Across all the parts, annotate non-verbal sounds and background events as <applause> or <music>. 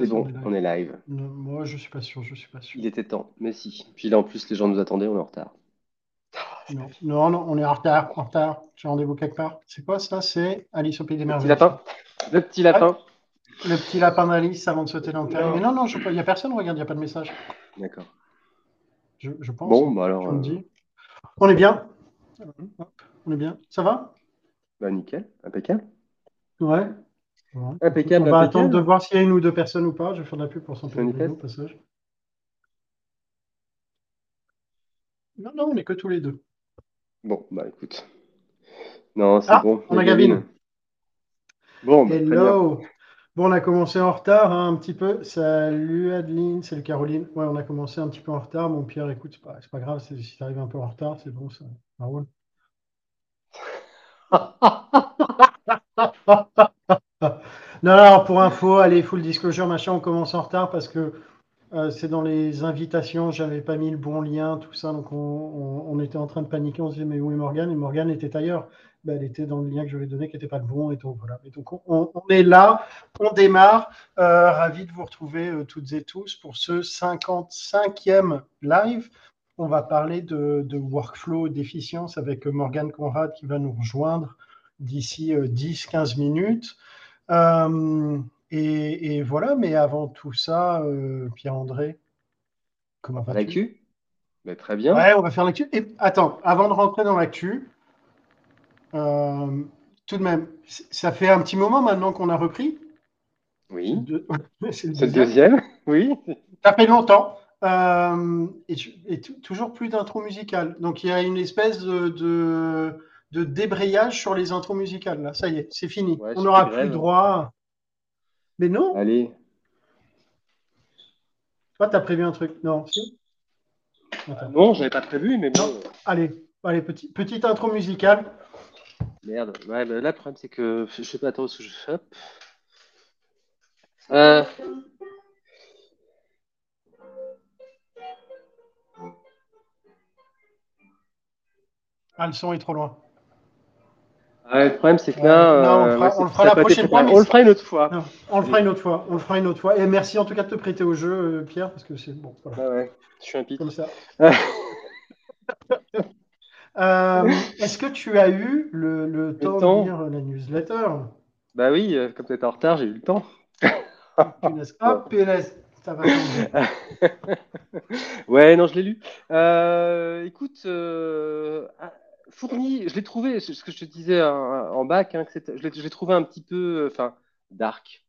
C'est bon, on est live. moi, je suis pas sûr, je suis pas sûr. Il était temps, mais si. Puis là, en plus, les gens nous attendaient, on est en retard. <laughs> Non, non, on est en retard, en retard. J'ai rendez-vous quelque part. C'est quoi ça? C'est Alice au Pays des Merveilles. Le petit lapin. Le petit lapin. le petit lapin d'Alice avant de sauter dans le terrain. Mais non, non, il n'y a personne, regarde, il n'y a pas de message. D'accord. Je, je, pense. Bon, bah alors. Euh, on est bien? On est bien. Ça va? Bah, nickel, impeccable. Ouais. Impeccable. On va attendre de voir s'il y a une ou deux personnes ou pas. Je vais faire de la pub pour son au passage. Non, non, on n'est que tous les deux. Bon, bah écoute. Non, c'est ah, bon. On a Gavin. Bon, bah, Hello. Bon, on a commencé en retard hein, un petit peu. Salut Adeline, salut Caroline. Ouais, on a commencé un petit peu en retard. Mon Pierre, écoute, c'est pas, pas grave si tu arrives un peu en retard, c'est bon, ça, ça roule. <laughs> non, non, pour info, allez, full disclosure, machin, on commence en retard parce que euh, c'est dans les invitations, j'avais pas mis le bon lien, tout ça, donc on, était en train de paniquer, on se disait, mais où est Morgane? Et Morgane était ailleurs. Ben, elle était dans le lien que je lui ai donné qui n'était pas le bon. Et donc, voilà. Et donc on, est là, on démarre. Euh, ravi de vous retrouver euh, toutes et tous pour ce 55e live. On va parler de, de workflow d'efficience avec Morgane Conrad qui va nous rejoindre d'ici 10-15 minutes. Et, voilà, mais avant tout ça, euh, Pierre-André, comment vas-tu? L'actu? Ben, Très bien. Ouais, on va faire l'actu. Et attends, avant de rentrer dans l'actu, euh, tout de même, ça fait un petit moment maintenant qu'on a repris? Oui. C'est le, deuxième. <laughs> oui. Ça fait longtemps. Euh, et, toujours plus d'intro musicale. Donc il y a une espèce de, de, débrayage sur les intros musicales. Là, ça y est, c'est fini. on n'aura plus droit. Mais non. Allez. Toi, tu as prévu un truc Non, si Non, je n'avais pas prévu, mais bon. Allez, allez petit, petite intro musicale. Merde. Ouais, bah, là, le problème, c'est que je ne sais pas trop ce que je fais. Euh... Ah, le son est trop loin le problème, c'est que là. on, le fera, euh, la prochaine fois. On le fera une autre fois. on le fera une autre fois. On le fera une autre fois. Et merci en tout cas de te prêter au jeu, euh, Pierre, parce que c'est bon. Ah ouais, je suis un pic. Comme ça. <laughs> Euh, est-ce que tu as eu le, temps, de lire la newsletter? Bah oui, comme tu étais en retard, j'ai eu le temps. Ah, PLS, <laughs> ça va <laughs> Ouais, non, je l'ai lu. écoute, fourni, je l'ai trouvé, ce que je te disais en, bac, hein, je l'ai trouvé un petit peu, enfin, dark.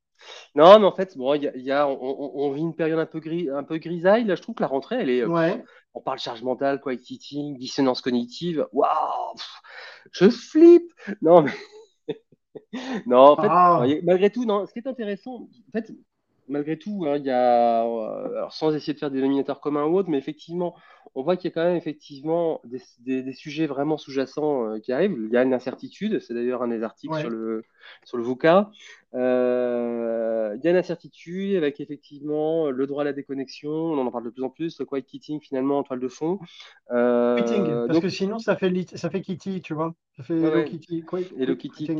Non, mais en fait, bon, il y a, on, vit une période un peu, gris, un peu grisaille. Là, je trouve que la rentrée, elle est. Ouais. on parle charge mentale, quiet sitting, dissonance cognitive. Waouh Je flippe Non, mais. <laughs> non, en fait, ah. malgré tout, non, ce qui est intéressant, en fait, malgré tout, hein, il y a, alors sans essayer de faire des dénominateurs communs ou autres, mais effectivement, on voit qu'il y a quand même effectivement des, sujets vraiment sous-jacents euh, qui arrivent. Il y a une incertitude, c'est d'ailleurs un des articles sur, le, sur le VUCA. Euh, il y a une incertitude avec effectivement le droit à la déconnexion, on en parle de plus en plus, le quiet quitting finalement en toile de fond. Euh, quitting, parce que sinon ça fait, ça fait kitty, tu vois. Ça fait ouais, kitty. Et le kitty.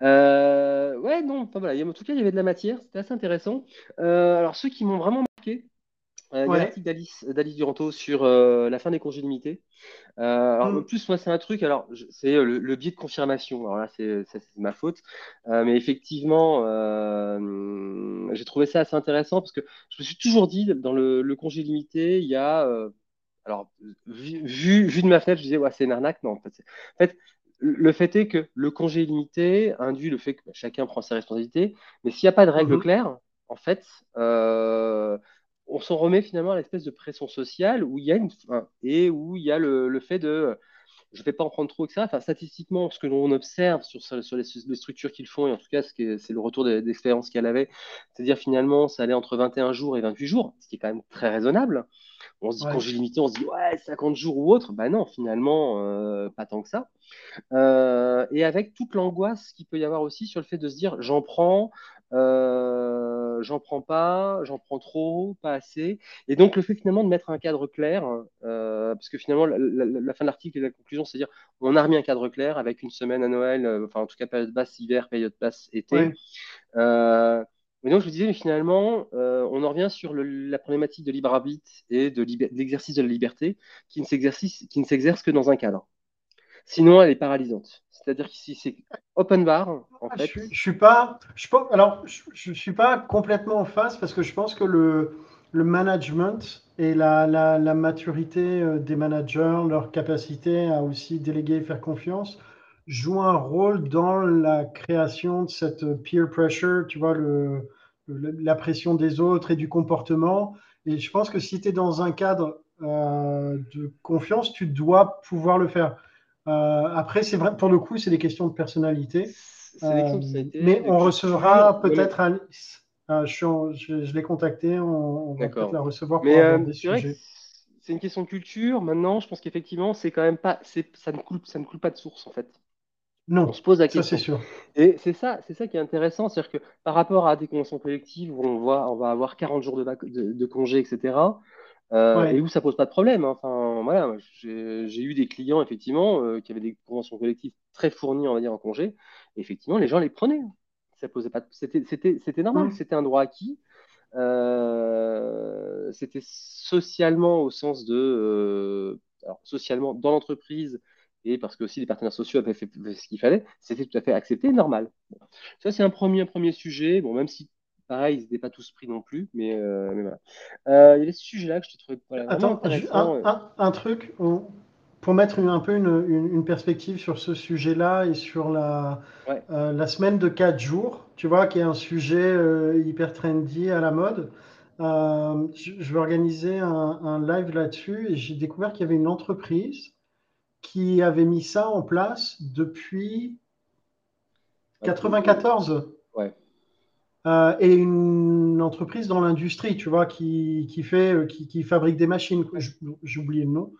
ouais, non, voilà. En tout cas, il y avait de la matière, c'était assez intéressant. alors, ceux qui m'ont vraiment marqué, euh, a l'article d'Alice, Duranto sur euh, la fin des congés limités. Euh, alors, mm. en plus, moi, c'est un truc, alors, c'est le, biais de confirmation. Alors là, c'est, ma faute. mais effectivement, j'ai trouvé ça assez intéressant parce que je me suis toujours dit, dans le, congé limité, il y a. alors, vu, vu, de ma fenêtre, je disais, ouais, c'est une arnaque. Non, en fait, le fait est que le congé limité induit le fait que chacun prend ses responsabilités, mais s'il n'y a pas de règles mm-hmm. claires, en fait, on s'en remet finalement à l'espèce de pression sociale où il y a une et où il y a le, fait de je ne vais pas en prendre trop, etc. Enfin, statistiquement, ce que l'on observe sur, sur les, structures qu'ils font, et en tout cas, c'est le retour d'expérience qu'elle avait, c'est-à-dire finalement, ça allait entre 21 jours et 28 jours, ce qui est quand même très raisonnable. On se dit, quand j'ai limité, on se dit, ouais, 50 jours ou autre. Ben non, finalement, euh, pas tant que ça. Euh, et avec toute l'angoisse qu'il peut y avoir aussi sur le fait de se dire, j'en prends, euh, j'en prends pas, j'en prends trop, pas assez. Et donc le fait finalement de mettre un cadre clair, euh, parce que finalement la, fin de l'article et la conclusion, c'est dire on a remis un cadre clair avec une semaine à Noël, euh, enfin en tout cas période basse hiver, période basse été. Mais donc, je vous disais, mais finalement, on en revient sur la problématique de libre arbitre et de, l'exercice de la liberté qui ne s'exerce que dans un cadre. Sinon, elle est paralysante. C'est-à-dire que si c'est open bar, en ah, fait. Je, je, suis pas. Je, alors, je, suis pas complètement en face parce que je pense que le, le management et la, la, la, maturité euh, des managers, leur capacité à aussi déléguer et faire confiance, jouent un rôle dans la création de cette peer pressure, tu vois, le, la pression des autres et du comportement. Et je pense que si tu es dans un cadre euh, de confiance, tu dois pouvoir le faire. Euh, après, c'est vrai, pour le coup, c'est des questions de personnalité. Euh, mais on recevra peut-être Alice. Euh, je, je, l'ai contacté, on, va peut-être la recevoir pour mais, des sujets. C'est une question de culture. Maintenant, je pense qu'effectivement, c'est quand même pas, ça ne coule, ça ne coule pas de source en fait. Non, on se pose la question. Ça, c'est sûr. Et c'est ça, c'est ça qui est intéressant, c'est-à-dire que par rapport à des conventions collectives où on voit, on va avoir 40 jours de, de, de congé, etc. Euh, et où ça pose pas de problème. Hein. Enfin, voilà, j'ai eu des clients effectivement euh, qui avaient des conventions collectives très fournies, on va dire, en congé. Et effectivement, les gens les prenaient. Ça posait pas. C'était normal. C'était un droit acquis. Euh, c'était socialement au sens de, alors, socialement dans l'entreprise et parce que aussi les partenaires sociaux avaient fait ce qu'il fallait, c'était tout à fait accepté, normal. Ça c'est un premier, un premier sujet. Bon, même si Pareil, ils n'étaient pas tous pris non plus, mais, euh, voilà. Euh, il y avait ce sujet-là que je te trouvais voilà, Attends, un, un, un, truc pour mettre un peu une, une, perspective sur ce sujet-là et sur la, euh, la semaine de 4 jours, tu vois, qui est un sujet hyper trendy à la mode. je, je, vais organiser un, live là-dessus et j'ai découvert qu'il y avait une entreprise qui avait mis ça en place depuis 94. Euh, et une entreprise dans l'industrie, tu vois, qui, qui fait, euh, qui, qui, fabrique des machines. J'ai oublié le nom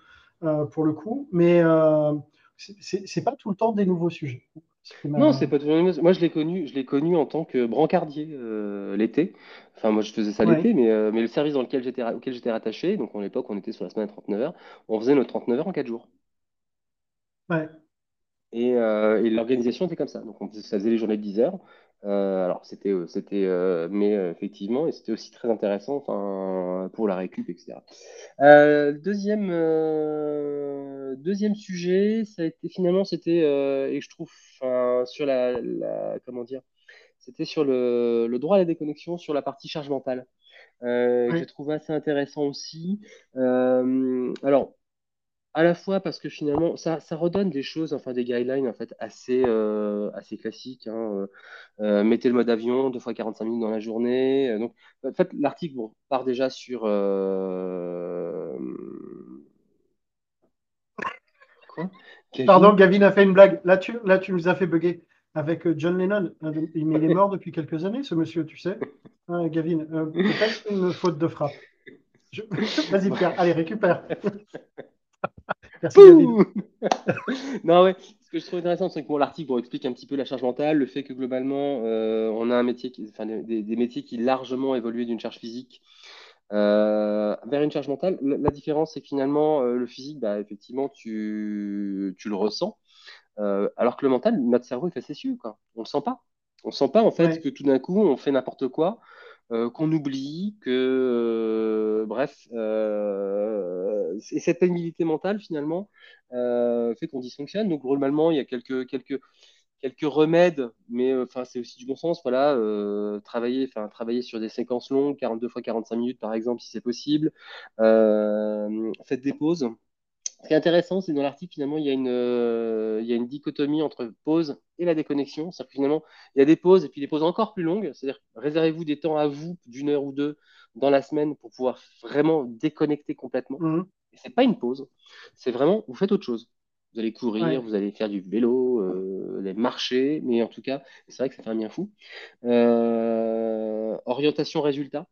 euh, pour le coup, mais euh, c'est pas tout le temps des nouveaux sujets. Non, c'est pas toujours Moi, je l'ai connu, je l'ai connu en tant que brancardier l'été. Enfin, moi, je faisais ça l'été, mais, mais le service dans lequel j'étais, auquel j'étais rattaché, donc à l'époque, on était sur la semaine à 39 heures, on faisait nos 39 heures en 4 jours. Ouais. Et, et l'organisation était comme ça. Donc, on ça faisait les journées de 10 heures. Euh, alors c'était, euh, c'était, euh, mais effectivement, et c'était aussi très intéressant, enfin, pour la récup, etc. deuxième, deuxième sujet, ça a été finalement, c'était, et je trouve, sur la, comment dire, c'était sur le, le, droit à la déconnexion, sur la partie charge mentale. J'ai trouvé assez intéressant aussi. alors, à la fois parce que finalement, ça, ça, redonne des choses, enfin des guidelines en fait assez, euh, assez classiques. Hein, euh, euh, mettez le mode avion deux fois 45 minutes dans la journée. Donc, en fait, l'article part déjà sur. Quoi? Pardon, Gavin a fait une blague. Là, tu, là, tu nous as fait bugger avec John Lennon. Il est mort depuis quelques années, ce monsieur, tu sais. Gavin, peut-être une faute de frappe. <laughs> Vas-y, Pierre, allez, récupère. <laughs> non, ouais. Ce que je trouve intéressant, c'est que l'article explique un petit peu la charge mentale, le fait que globalement, euh, on a un métier qui, enfin, des, métiers qui largement évolué d'une charge physique euh, vers une charge mentale. La, différence, c'est que finalement, euh, le physique, bah, effectivement, tu, tu le ressens. alors que le mental, notre cerveau est facétieux, quoi. On le sent pas. On sent pas, en fait, que tout d'un coup, on fait n'importe quoi. Euh, qu'on oublie, que euh, bref, euh, et cette pénibilité mentale finalement fait qu'on dysfonctionne. Donc globalement, il y a quelques quelques quelques remèdes, mais enfin c'est aussi du bon sens. Voilà, travailler, enfin travailler sur des séquences longues, 42 fois 45 minutes par exemple si c'est possible. faites des pauses. Ce qui est intéressant, c'est dans l'article, finalement, il y, a une, euh, il y a une dichotomie entre pause et la déconnexion. C'est-à-dire que finalement, il y a des pauses et puis des pauses encore plus longues. C'est-à-dire, réservez-vous des temps à vous d'une heure ou deux dans la semaine pour pouvoir vraiment déconnecter complètement. Mmh. Et c'est pas une pause, c'est vraiment, vous faites autre chose. Vous allez courir, vous allez faire du vélo, euh, vous allez marcher, mais en tout cas, c'est vrai que ça fait un bien fou. Euh, orientation résultat.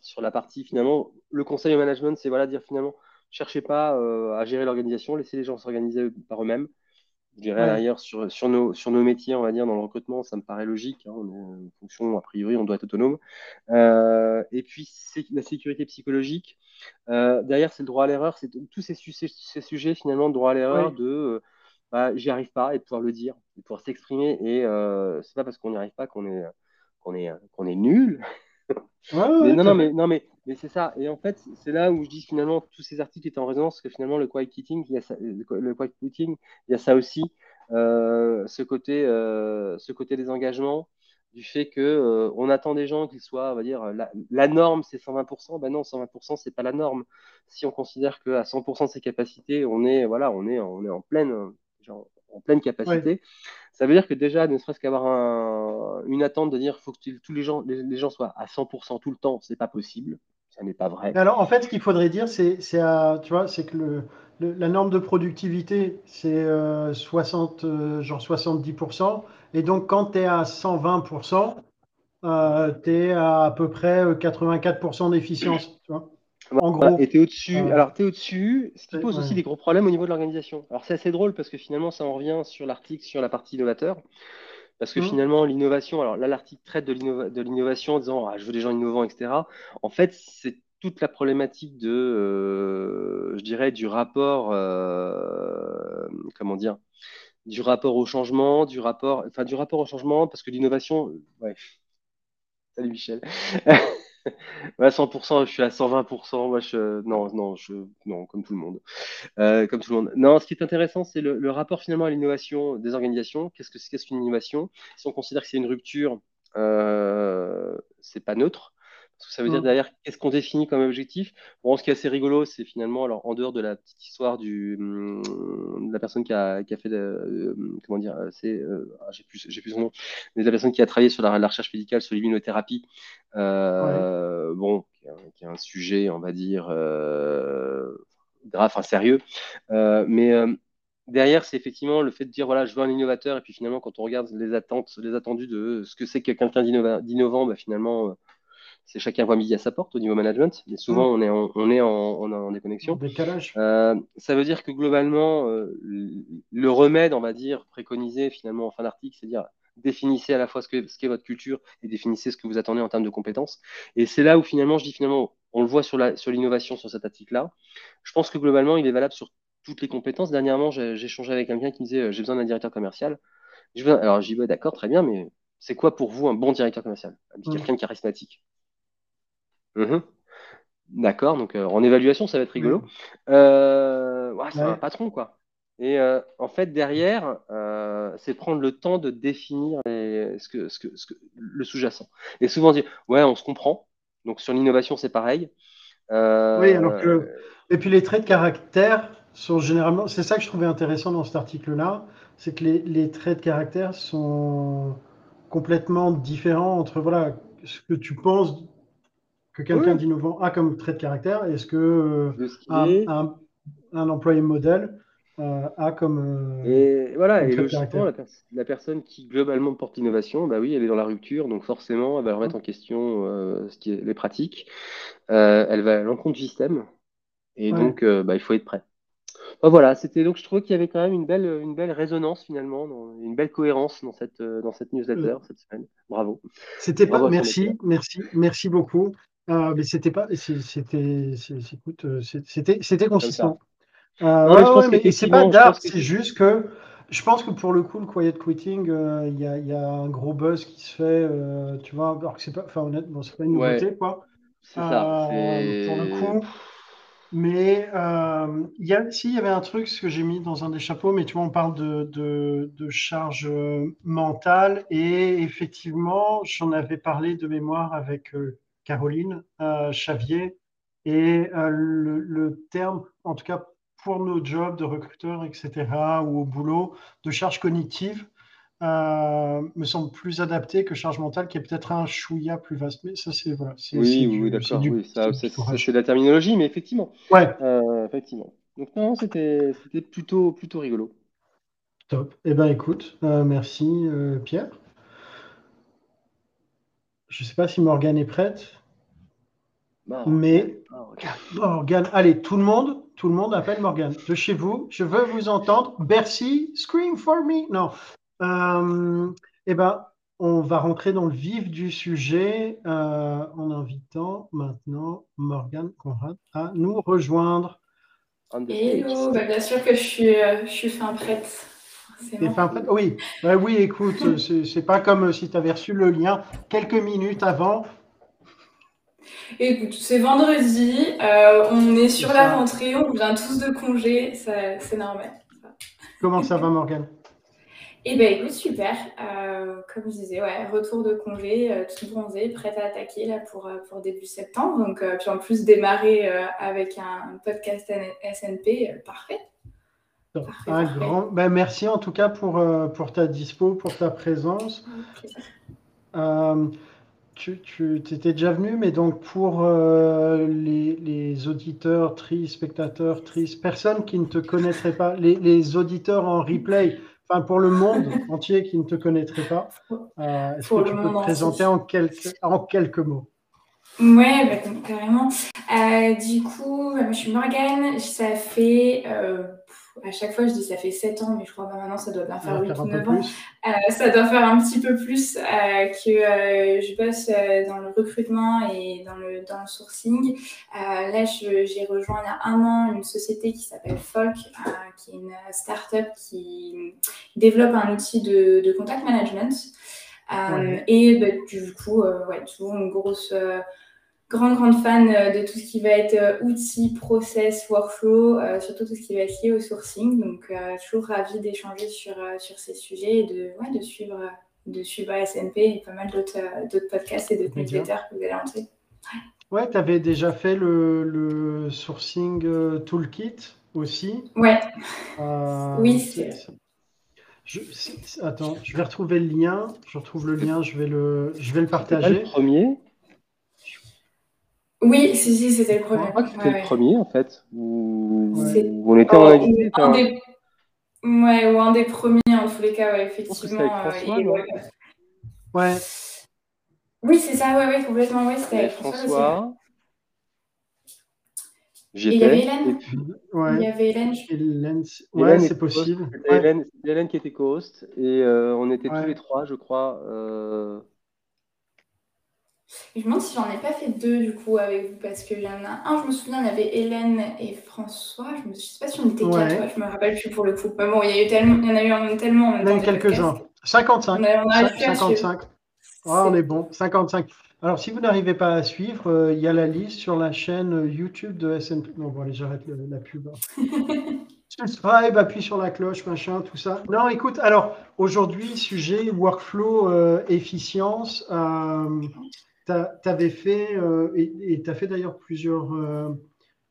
Sur la partie, finalement, le conseil au management, c'est voilà, dire finalement, cherchez pas euh, à gérer l'organisation, laissez les gens s'organiser par eux-mêmes. Je dirais d'ailleurs sur, sur, nos, sur nos métiers, on va dire, dans le recrutement, ça me paraît logique. Hein, en fonction, a priori, on doit être autonome. Euh, et puis, c'est la sécurité psychologique. Euh, derrière, c'est le droit à l'erreur. C'est tous ces, ces, sujets, finalement, de droit à l'erreur, de bah, j'y arrive pas, et de pouvoir le dire, de pouvoir s'exprimer. Et c'est pas parce qu'on n'y arrive pas qu'on est, qu'on est, qu'on est nul. mais non, non, mais, non, mais, mais c'est ça. Et en fait, c'est là où je dis finalement que tous ces articles étaient en résonance, que finalement, le quiet quitting, il y a ça, le quiet quitting, il y a ça aussi, euh, ce, côté, euh, ce côté des engagements, du fait que euh, on attend des gens qu'ils soient, on va dire, la, la norme c'est 120%, ben non, 120% c'est pas la norme. Si on considère qu'à 100% de ses capacités, on est, voilà, on est, on est en pleine, genre, en pleine capacité. Ça veut dire que déjà, ne serait-ce qu'avoir un, une attente de dire faut que tous les gens, les, gens soient à 100% tout le temps, c'est pas possible. Ça n'est pas vrai. Alors, en fait, ce qu'il faudrait dire, c'est, tu vois, c'est que le, la norme de productivité, c'est 60, euh, euh, genre 70%. Et donc, quand tu es à 120%, euh, tu es à à peu près 84% d'efficience. Tu vois en gros. Et tu es au-dessus. Alors, tu es au-dessus, ce qui pose aussi des gros problèmes au niveau de l'organisation. Alors, c'est assez drôle parce que finalement, ça en revient sur l'article sur la partie innovateur. Parce que mmh. finalement, l'innovation, alors là, l'article traite de l'innovation en disant ah, je veux des gens innovants, etc. En fait, c'est toute la problématique de, euh, je dirais, du rapport, euh, comment dire, du rapport au changement, du rapport, enfin, du rapport au changement, parce que l'innovation, ouais. Salut Michel. <laughs> ouais, 100%, je suis à 120%. Moi, je, non, non, je, non, comme tout le monde. Euh, comme tout le monde. Non, ce qui est intéressant, c'est le, rapport finalement à l'innovation des organisations. Qu'est-ce que c'est? Qu'une innovation? Si on considère que c'est une rupture, euh, c'est pas neutre. Parce que ça veut dire mm. derrière, qu'est-ce qu'on définit comme objectif? Bon, ce qui est assez rigolo, c'est finalement, alors en dehors de la petite histoire du, de la personne qui a, qui a fait, de, comment dire, c'est, euh, ah, j'ai plus, j'ai plus son nom, mais la personne qui a travaillé sur la, recherche médicale, sur l'immunothérapie, euh, bon, qui est, un, sujet, on va dire, euh, grave, enfin sérieux, euh, mais derrière, c'est effectivement le fait de dire voilà, je veux un innovateur, et puis finalement, quand on regarde les attentes, les attendus de ce que c'est que quelqu'un d'innovant, bah, finalement, c'est chacun voit midi à sa porte au niveau management, mais souvent mm. on est en, on est en, en, déconnexion. Euh, ça veut dire que globalement, euh, le remède, on va dire, préconisé finalement en fin d'article, c'est dire définissez à la fois ce qu'est ce votre culture et définissez ce que vous attendez en termes de compétences. Et c'est là où finalement, je dis finalement, on le voit sur l'innovation sur, sur cet article-là. Je pense que globalement, il est valable sur toutes les compétences. Dernièrement, j'ai échangé avec quelqu'un qui me disait euh, j'ai besoin d'un directeur commercial. Alors j'y vais, d'accord, très bien, mais c'est quoi pour vous un bon directeur commercial? Mm. Quelqu'un de charismatique. Mhm. D'accord, donc euh, en évaluation, ça va être rigolo. Euh, c'est un patron, quoi. Et euh, en fait, derrière, c'est prendre le temps de définir ce que, ce que, ce que, le sous-jacent. Et souvent dire, ouais, on se comprend. Donc sur l'innovation, c'est pareil. Oui, alors que. Et puis les traits de caractère sont généralement. C'est ça que je trouvais intéressant dans cet article-là, c'est que les, les, traits de caractère sont complètement différents entre voilà, ce que tu penses que quelqu'un d'innovant a comme trait de caractère Est-ce que euh, un, employé modèle euh, a comme. Euh, et voilà, et logiquement, la, la, personne qui globalement porte l'innovation, bah oui, elle est dans la rupture, donc forcément, elle va remettre en question ce qui est, les pratiques. elle va à l'encontre du système, et donc bah, il faut être prêt. voilà, c'était donc je trouvais qu'il y avait quand même une belle, une belle résonance finalement, une belle cohérence dans cette, dans cette newsletter cette semaine. Bravo. C'était pas. Merci, merci, merci beaucoup. Ah, mais c'était pas, c'était, euh, c'était, c'était consistant. Euh, mais c'est pas dark, c'est juste que je pense que pour le coup, le quiet quitting, euh, il y, a, y, a, un gros buzz qui se fait, tu vois, alors que c'est pas, enfin honnêtement, c'est pas une nouveauté, quoi. C'est ça. Pour le coup. Mais il y a, si, il y avait un truc, ce que j'ai mis dans un des chapeaux, mais tu vois, on parle de, de, de charge mentale, et effectivement, j'en avais parlé de mémoire avec Caroline euh, Xavier. Et euh, le, terme, en tout cas pour nos jobs de recruteurs, etc., ou au boulot, de charge cognitive, euh, me semble plus adapté que charge mentale, qui est peut-être un chouïa plus vaste. Mais ça, c'est voilà. Oui, oui, d'accord. Oui, ça, c'est la terminologie, mais effectivement. Ouais. effectivement. Donc non, c'était plutôt plutôt rigolo. Top. Eh ben, écoute, merci Pierre. Je ne sais pas si Morgane est prête. mais Morgane, allez, tout le monde, tout le monde appelle Morgane. De chez vous, je veux vous entendre. Bercy, scream for me. Non. Euh, eh ben, on va rentrer dans le vif du sujet euh, en invitant maintenant Morgane Conrad à nous rejoindre. Hello, bah, bien sûr que je suis, euh, je suis fin prête. Oui, oui, écoute, c'est pas comme si tu avais reçu le lien quelques minutes avant. Écoute, c'est vendredi, euh, on est sur la rentrée, on vient tous de congé, c'est normal. Comment ça va, Morgane? Eh bien, écoute, super. Euh, comme je disais, ouais, retour de congé, euh, tout bronzé, prête à attaquer là, pour, pour début septembre. Donc, puis en plus, démarrer avec un podcast SNP, parfait. Un grand... Ben, merci en tout cas pour, euh, pour ta dispo, pour ta présence. Euh, tu, tu étais déjà venu, mais donc pour euh, les, les, auditeurs, tri, spectateurs, tris, personnes qui ne te connaîtraient pas, les, les, auditeurs en replay, enfin pour le monde <laughs> entier qui ne te connaîtrait pas, est-ce que tu peux te présenter en quelques, en quelques mots? Ouais, bah, carrément. du coup, je suis Morgane, ça fait à chaque fois, je dis ça fait 7 ans, mais je crois que maintenant, ça doit bien faire 8 ou 9 ans. Euh, ça doit faire un petit peu plus euh, que euh, je bosse dans le recrutement et dans le, dans le sourcing. là, j'ai rejoint il y a un an une société qui s'appelle Folk, qui est une start-up qui développe un outil de, de contact management. Et bah, du coup, ouais, toujours une grosse grande, grande fan euh, de tout ce qui va être euh, outils, process, workflow, euh, surtout tout ce qui va être lié au sourcing. Donc, toujours ravie d'échanger sur, sur ces sujets et de, ouais, de, suivre, de suivre SNP et pas mal d'autres podcasts et d'autres newsletters que vous allez entrer. Ouais, tu avais déjà fait le, le sourcing toolkit aussi. Ouais. oui, c'est. Je, attends, je vais retrouver le lien. Je retrouve le lien, je vais le, je vais le partager. le premier oui, si, si, c'était le premier. Je crois que c'était le premier, en fait. Où... On était en invité. Un des... Ouais, ou un des premiers, en tous les cas, ouais, effectivement. François, et... ouais. Oui, c'est ça, ouais, ouais, complètement. Ouais, c'était François. François. Et il y avait Hélène. Puis... Ouais. Il y avait Hélène. Hélène, ouais, c'est possible. C'était Hélène, Hélène, qui était co-host. Et euh, on était tous les trois, je crois. Euh je me demande si j'en ai pas fait deux du coup avec vous parce qu'il y en a un, je me souviens, il y avait Hélène et François. Je ne sais pas si on était quatre, je me rappelle plus pour le coup. bon, il y, a eu tellement, il y en a eu en tellement. En même quelques-uns. 55. On 55. on est bon. 55. Alors, si vous n'arrivez pas à suivre, euh, il y a la liste sur la chaîne YouTube de SNP. Non, bon, allez, j'arrête la pub. <laughs> Subscribe, appuie sur la cloche, machin, tout ça. Non, écoute, alors, aujourd'hui, sujet workflow, euh, efficience. Euh, tu avais fait, euh, et tu as fait d'ailleurs plusieurs, euh,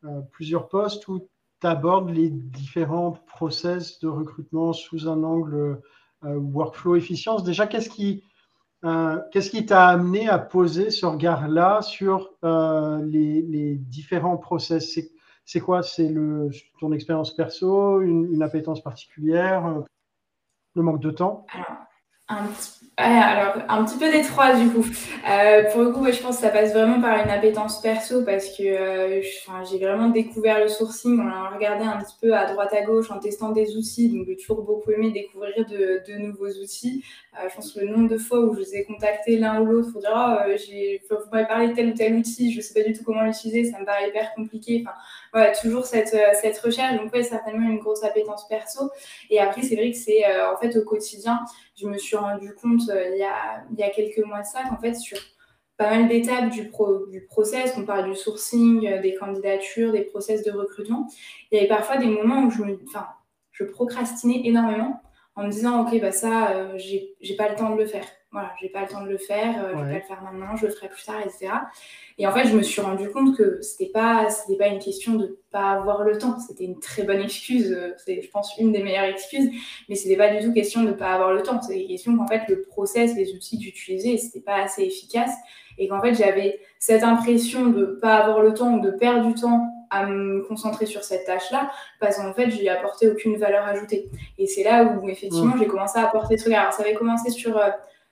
euh, plusieurs postes où tu abordes les différents process de recrutement sous un angle workflow efficience. Déjà, qu'est-ce qui t'a amené à poser ce regard-là sur les, les, différents process? C'est quoi? C'est ton expérience perso, une appétence particulière, le manque de temps? Un petit, alors, un petit peu des trois du coup. Euh, pour le coup, je pense que ça passe vraiment par une appétence perso parce que euh, j'ai vraiment découvert le sourcing On a regardé un petit peu à droite à gauche en testant des outils. Donc, j'ai toujours beaucoup aimé découvrir de, nouveaux outils. Euh, je pense que le nombre de fois où je vous ai contacté l'un ou l'autre pour dire oh, j'ai, vous m'avez parlé de tel ou tel outil, je ne sais pas du tout comment l'utiliser, ça me paraît hyper compliqué. Toujours cette, cette recherche. Donc, ouais, certainement une grosse appétence perso. Et après, c'est vrai que c'est en fait au quotidien, je me suis rendu compte euh, il, y a, il y a quelques mois de ça qu'en fait, sur pas mal d'étapes du, pro, du process, on parle du sourcing, euh, des candidatures, des process de recrutement, il y avait parfois des moments où je, me, je procrastinais énormément en me disant, OK, bah ça, euh, j'ai pas le temps de le faire. Voilà, j'ai pas le temps de le faire, euh, je vais pas le faire maintenant, je le ferai plus tard, etc. Et en fait, je me suis rendu compte que c'était pas, c'était pas une question de pas avoir le temps. C'était une très bonne excuse. C'est, je pense, une des meilleures excuses. Mais c'était pas du tout question de pas avoir le temps. C'était question qu'en fait, le process, les outils que j'utilisais, c'était pas assez efficace. Et qu'en fait, j'avais cette impression de pas avoir le temps ou de perdre du temps à me concentrer sur cette tâche-là, parce qu'en fait, je n'y apporté aucune valeur ajoutée. Et c'est là où, effectivement, j'ai commencé à apporter des trucs. Alors, ça avait commencé sur, euh,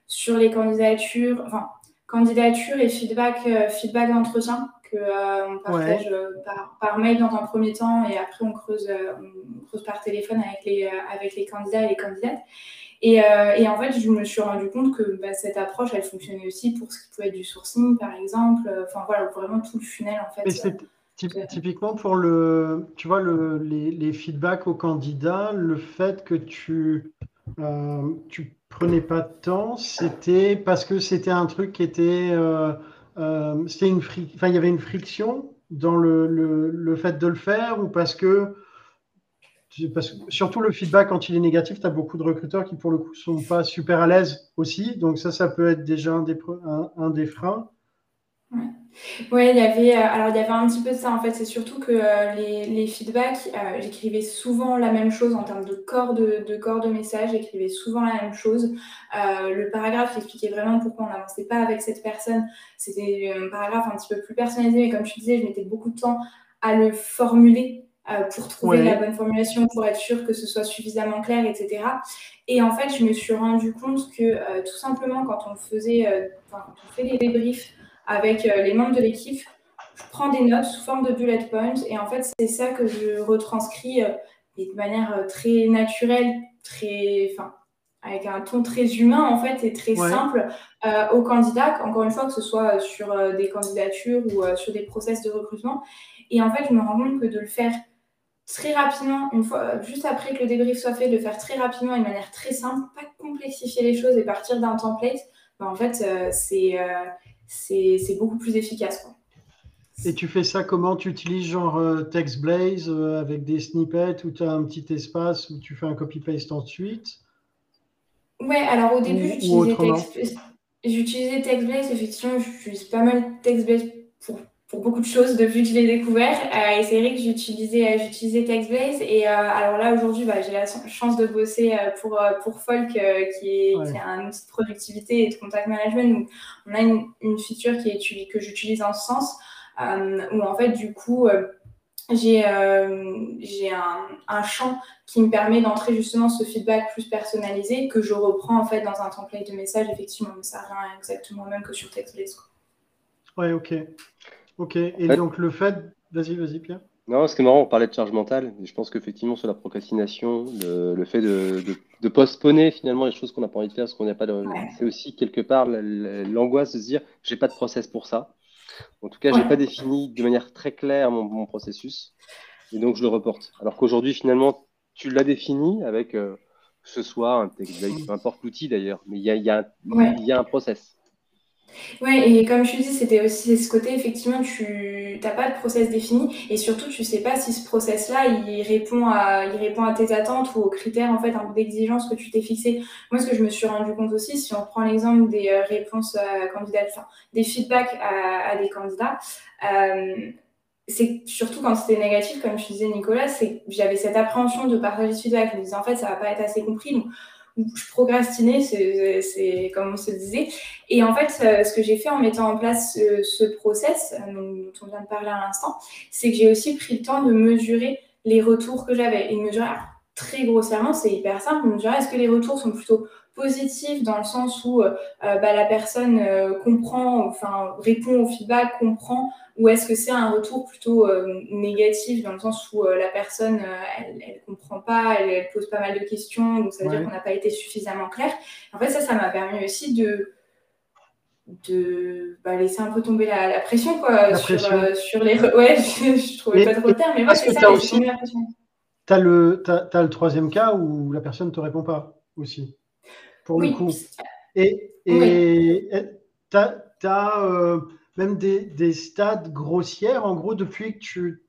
sur les candidatures, enfin, candidature et feedback, euh, feedback d'entretien que euh, on partage par, par, mail dans un premier temps et après on creuse, on creuse par téléphone avec les, avec les candidats et les candidates. Et, et, en fait, je me suis rendu compte que bah, cette approche, elle fonctionnait aussi pour ce qui pouvait être du sourcing, par exemple. Enfin voilà, vraiment tout le funnel en fait. Typiquement pour le, tu vois, le, les, feedbacks aux candidats, le fait que tu, euh, tu prenais pas de temps, c'était parce que c'était un truc qui était, euh, euh, c'était une enfin, il y avait une friction dans le, le, le, fait de le faire ou parce que, parce surtout le feedback quand il est négatif, tu as beaucoup de recruteurs qui pour le coup sont pas super à l'aise aussi, donc ça, ça peut être déjà un des, un, des freins. Il y avait, euh, alors il y avait un petit peu de ça en fait. C'est surtout que euh, les, les, feedbacks, euh, j'écrivais souvent la même chose en termes de corps de, de corps de message. J'écrivais souvent la même chose. le paragraphe expliquait vraiment pourquoi on n'avançait pas avec cette personne. C'était un paragraphe un petit peu plus personnalisé, mais comme tu disais, je mettais beaucoup de temps à le formuler pour trouver la bonne formulation, pour être sûr que ce soit suffisamment clair, etc. Et en fait, je me suis rendu compte que tout simplement quand on faisait, quand on fait des débriefs avec euh, les membres de l'équipe. Je prends des notes sous forme de bullet points et en fait, c'est ça que je retranscris euh, de manière euh, très naturelle, très, enfin, avec un ton très humain en fait et très simple aux candidats, encore une fois, que ce soit sur des candidatures ou sur des process de recrutement. Et en fait, je me rends compte que de le faire très rapidement, une fois, juste après que le débrief soit fait, de le faire très rapidement, de manière très simple, pas complexifier les choses et partir d'un template, ben, en fait, c'est c'est beaucoup plus efficace. Et tu fais ça comment? Tu utilises genre euh, TextBlaze euh, avec des snippets où tu as un petit espace où tu fais un copy-paste ensuite? Ouais, alors au début, j'utilisais TextBlaze. Effectivement, j'utilise pas mal TextBlaze pour pour beaucoup de choses depuis que je l'ai découvert. Euh, et c'est vrai que j'utilisais, euh, j'utilisais TextBlaze. Et euh, alors là, aujourd'hui, bah, j'ai la chance de bosser pour, pour Folk, qui, est, qui a un outil de productivité et de contact management. Où on a une, une feature qui est, que j'utilise en ce sens, où en fait, du coup, j'ai j'ai un, un, champ qui me permet d'entrer justement ce feedback plus personnalisé que je reprends en fait dans un template de message, effectivement, mais ça rien exactement même que sur TextBlaze. Ouais, ok. Ok, et donc le fait. Vas-y, vas-y, Pierre. Non, ce qui est marrant, on parlait de charge mentale. je pense qu'effectivement, sur la procrastination, le, fait de, de, postponer finalement les choses qu'on n'a pas envie de faire, ce qu'on n'a pas de. C'est aussi quelque part l'angoisse de se dire j'ai pas de process pour ça. En tout cas, j'ai pas défini de manière très claire mon, processus. Et donc, je le reporte. Alors qu'aujourd'hui, finalement, tu l'as défini avec euh, ce soit un texte, peu importe l'outil d'ailleurs, mais il y a, y, a, y a un process. Ouais, et comme je dis, c'était aussi ce côté, effectivement, tu n'as pas de process défini et surtout, tu sais pas si ce process-là, il répond à, il répond à tes attentes ou aux critères, en fait, d'exigence que tu t'es fixé. Moi, ce que je me suis rendu compte aussi, si on prend l'exemple des euh, réponses à candidats, enfin, des feedbacks à, des candidats, euh, c'est surtout quand c'était négatif, comme je disais Nicolas, c'est j'avais cette appréhension de partager ce feedback. Je me disais, en fait, ça va pas être assez compris. Je procrastinais, c'est comme on se disait. Et en fait, euh, ce que j'ai fait en mettant en place ce, process euh, dont on vient de parler à l'instant, c'est que j'ai aussi pris le temps de mesurer les retours que j'avais. Et mesurer très grossièrement, c'est hyper simple, mesurer est-ce que les retours sont plutôt positifs dans le sens où euh, bah, la personne comprend, enfin répond au feedback, comprend ou est-ce que c'est un retour plutôt euh, négatif dans le sens où euh, la personne, euh, elle ne comprend pas, elle, pose pas mal de questions, donc ça veut dire qu'on n'a pas été suffisamment clair. En fait, ça, ça m'a permis aussi de, de bah, laisser un peu tomber la, pression, quoi, sur, sur, les... Ouais, je, <laughs> je trouvais pas trop le terme, mais moi, c'est ça, aussi... Tu as, le, as, le troisième cas où la personne ne te répond pas aussi, pour le coup. Et tu as même des, stades grossières, en gros, depuis que tu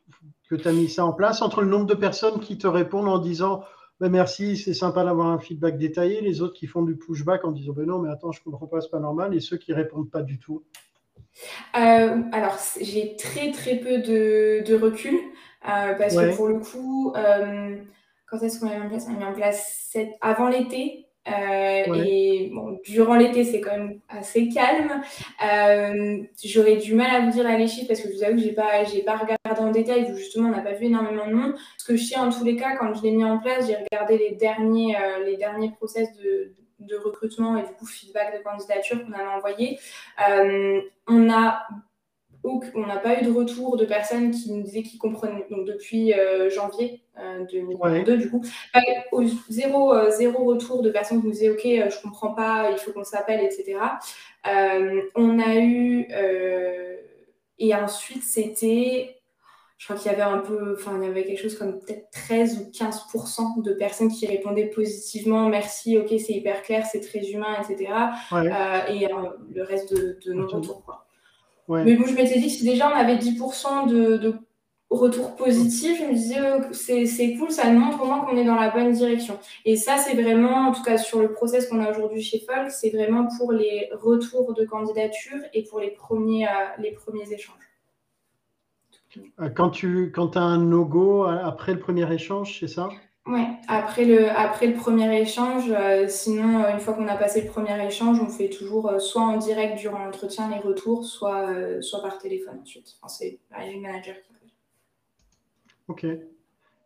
que as mis ça en place, entre le nombre de personnes qui te répondent en disant ben merci, c'est sympa d'avoir un feedback détaillé, les autres qui font du pushback en disant ben non, mais attends, je comprends pas, c'est pas normal, et ceux qui répondent pas du tout. Euh, Alors, j'ai très très peu de, recul, euh, parce que pour le coup, euh, quand est-ce qu'on a mis en place? On a mis en place avant l'été, euh, et bon, durant l'été, c'est quand même assez calme. J'aurais du mal à vous dire les chiffres parce que je vous avoue que j'ai pas, j'ai pas regardé en détail. Justement, on n'a pas vu énormément de monde. Ce que je sais en tous les cas, quand je l'ai mis en place, j'ai regardé les derniers, les derniers process de, de, recrutement et du coup feedback de candidature qu'on avait envoyé. Euh, on a on n'a pas eu de retour de personnes qui nous disaient qu'ils comprenaient, donc depuis euh, janvier 2022, euh, du coup, zéro, euh, zéro retour de personnes qui nous disaient Ok, je comprends pas, il faut qu'on s'appelle, etc. on a eu, et ensuite c'était, je crois qu'il y avait un peu, enfin, il y avait quelque chose comme peut-être 13 ou 15% de personnes qui répondaient positivement, merci, ok, c'est hyper clair, c'est très humain, etc. et le reste de, de non-retour. Mais bon, je m'étais dit que si déjà on avait 10% de, de retour positif, je me disais euh, c'est cool, ça montre au moins qu'on est dans la bonne direction. Et ça, c'est vraiment, en tout cas sur le process qu'on a aujourd'hui chez Folk, c'est vraiment pour les retours de candidature et pour les premiers, euh, les premiers échanges. Euh, quand tu quand as un no-go après le premier échange, c'est ça? Oui, après le, après le premier échange. sinon, une fois qu'on a passé le premier échange, on fait toujours soit en direct durant l'entretien les retours, soit, soit par téléphone ensuite. Enfin, c'est le manager qui Ok.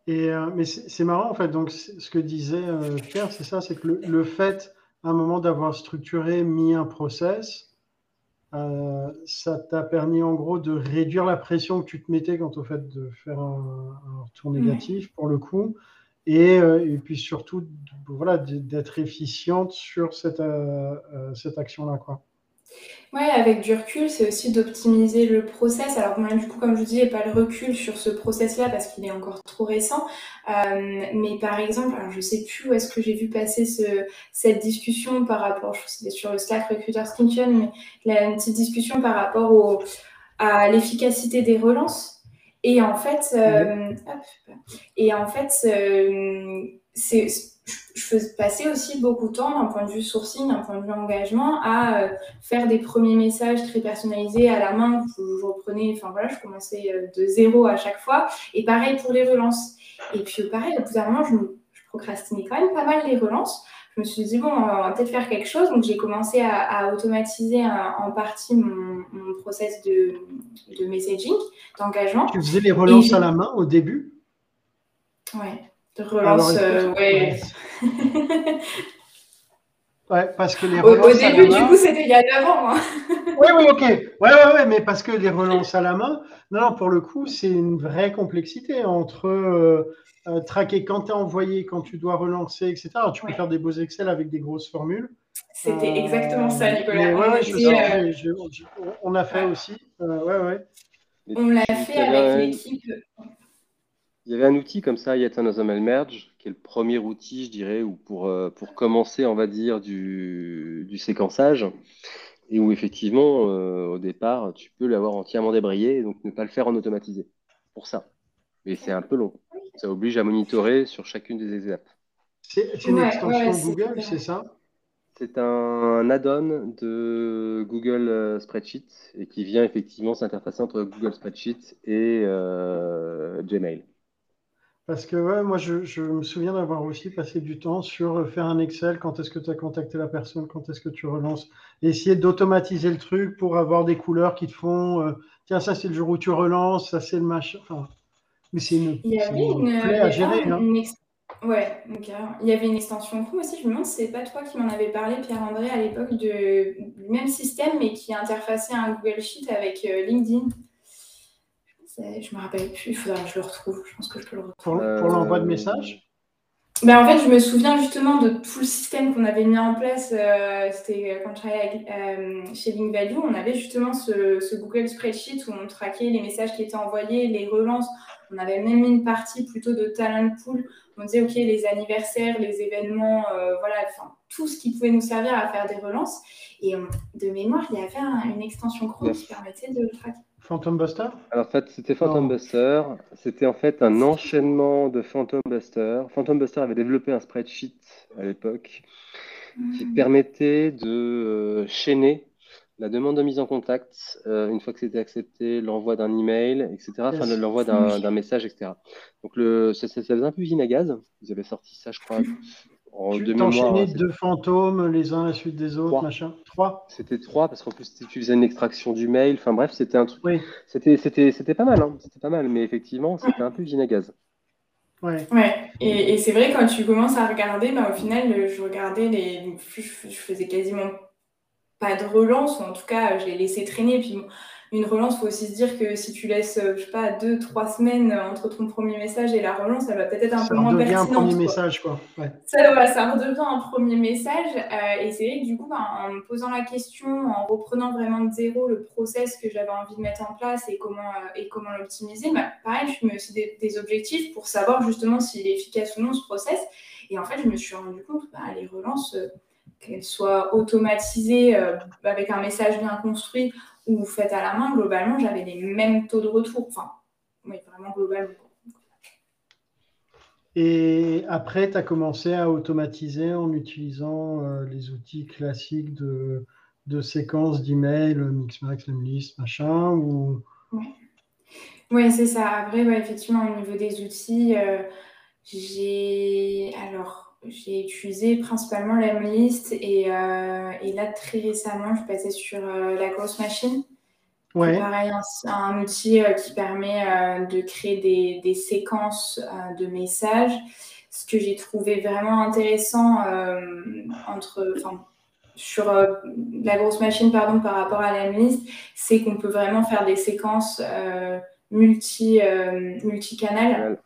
Et, euh, mais c'est marrant, en fait. Donc, ce que disait euh, Pierre, c'est ça c'est que le, fait, à un moment, d'avoir structuré, mis un process, euh, ça t'a permis, en gros, de réduire la pression que tu te mettais quant au fait de faire un, retour négatif, pour le coup. Et, et puis surtout, voilà, d'être efficiente sur cette, cette action-là, quoi. Oui, avec du recul, c'est aussi d'optimiser le process. Alors moi, du coup, comme je vous dis, j'ai pas le recul sur ce process-là parce qu'il est encore trop récent. Euh, mais par exemple, alors je sais plus où est-ce que j'ai vu passer ce, cette discussion par rapport, je crois que c'était sur le Slack Recruiter Skinction, mais la, une petite discussion par rapport à l'efficacité des relances. Et en fait, euh, hop, et en fait, euh, c'est je faisais passer aussi beaucoup de temps d'un point de vue sourcing, d'un point de vue engagement, à euh, faire des premiers messages très personnalisés à la main. Je, reprenais, enfin voilà, je commençais de zéro à chaque fois. Et pareil pour les relances. Et puis pareil, au bout d'un moment, je, procrastinais quand même pas mal les relances. Je me suis dit, bon, on va peut-être faire quelque chose. Donc j'ai commencé à, automatiser en partie mon, process de, de messaging, d'engagement. Tu faisais les relances à la main au début? Ouais relance, euh, ouais. <laughs> ouais, parce que les relances. Au, début, du coup, c'était il y a 9 ans. Hein. <laughs> oui, oui, ok. Ouais, ouais, ouais, mais parce que les relances à la main, non, pour le coup, c'est une vraie complexité entre euh, euh, traquer quand tu as envoyé, quand tu dois relancer, etc. tu peux faire des beaux Excel avec des grosses formules. C'était exactement ça, Nicolas. Ouais, je on a fait aussi. ouais, ouais. On l'a fait avec l'équipe. Il y avait un outil comme ça, Yet Another Mail Merge, qui est le premier outil, je dirais, ou pour, euh, pour commencer, on va dire, du, du séquençage, et où effectivement, euh, au départ, tu peux l'avoir entièrement débrayé, donc ne pas le faire en automatisé, pour ça. Mais c'est un peu long. Ça oblige à monitorer sur chacune des étapes. C'est une extension Google, c'est ça? C'est un add-on de Google euh, Spreadsheet et qui vient effectivement s'interfacer entre Google Spreadsheet et Gmail. Parce que ouais, moi, je, me souviens d'avoir aussi passé du temps sur euh, faire un Excel, quand est-ce que tu as contacté la personne, quand est-ce que tu relances, essayer d'automatiser le truc pour avoir des couleurs qui te font, euh, tiens, ça c'est le jour où tu relances, ça c'est le machin. Enfin, mais c'est une, il y avait une, à gérer. Hein. Ouais, donc, il y avait une extension Chrome aussi. Je me demande si c'est pas toi qui m'en avais parlé, Pierre-André, à l'époque, du même système, mais qui interfaçait un Google Sheet avec euh, LinkedIn. Je me rappelle plus, il faudra que je le retrouve. Je pense que je peux le retrouver. Pour, l'envoi de messages ben, en fait, je me souviens justement de tout le système qu'on avait mis en place. Euh, c'était quand je travaillais euh, chez Link Value, on avait justement ce, Google Spreadsheet où on traquait les messages qui étaient envoyés, les relances. On avait même mis une partie plutôt de talent pool. On disait, OK, les anniversaires, les événements, euh, voilà, enfin, tout ce qui pouvait nous servir à faire des relances. Et de mémoire, il y avait une extension Chrome qui permettait de le traquer. Phantom Buster? Alors, en fait, c'était Phantom Buster. C'était en fait un enchaînement de Phantom Buster. Phantom Buster avait développé un spreadsheet à l'époque qui hmm. permettait de euh, chaîner la demande de mise en contact, euh, une fois que c'était accepté, l'envoi d'un email, etc., enfin l'envoi d'un message, etc. Donc le, ça, ça, faisait un peu usine à gaz. Vous avez sorti ça, je crois, tu t'enchaînais deux fantômes les uns à la suite des autres, machin? Trois? C'était trois parce qu'en plus tu faisais une extraction du mail. Enfin bref, c'était un truc. Oui. C'était, c'était, c'était pas mal, hein. C'était pas mal, mais effectivement, c'était un peu usine à gaz. Ouais. ouais. Et, et c'est vrai quand tu commences à regarder, bah, au final, je regardais les, je, faisais quasiment pas de relance, ou en tout cas, je les laissais traîner. Puis une relance, il faut aussi se dire que si tu laisses, je sais pas, deux, trois semaines entre ton premier message et la relance, ça va peut-être être un peu moins pertinent. Ça redevient un premier message, quoi. Ça, ça redevient un premier message. et c'est vrai que du coup, ben, en me posant la question, en reprenant vraiment de zéro le process que j'avais envie de mettre en place et comment, et comment l'optimiser, ben, pareil, je me aussi des, des objectifs pour savoir justement s'il est efficace ou non ce process. Et en fait, je me suis rendu compte, bah, les relances, euh, qu'elles soient automatisées euh, avec un message bien construit ou faites à la main, globalement, j'avais les mêmes taux de retour. Enfin, oui, vraiment globalement. Et après, tu as commencé à automatiser en utilisant euh, les outils classiques de, de séquences d'emails, Mixmax, Lemlist, machin ou... Oui, c'est ça. Après, effectivement, au niveau des outils, j'ai alors j'ai utilisé principalement la et, euh, et là très récemment je passais sur euh, la grosse machine. Ouais. Pareil, un, un outil euh, qui permet de créer des, des séquences de messages. Ce que j'ai trouvé vraiment intéressant entre, sur la grosse machine pardon, par rapport à la c'est qu'on peut vraiment faire des séquences multi, multicanales.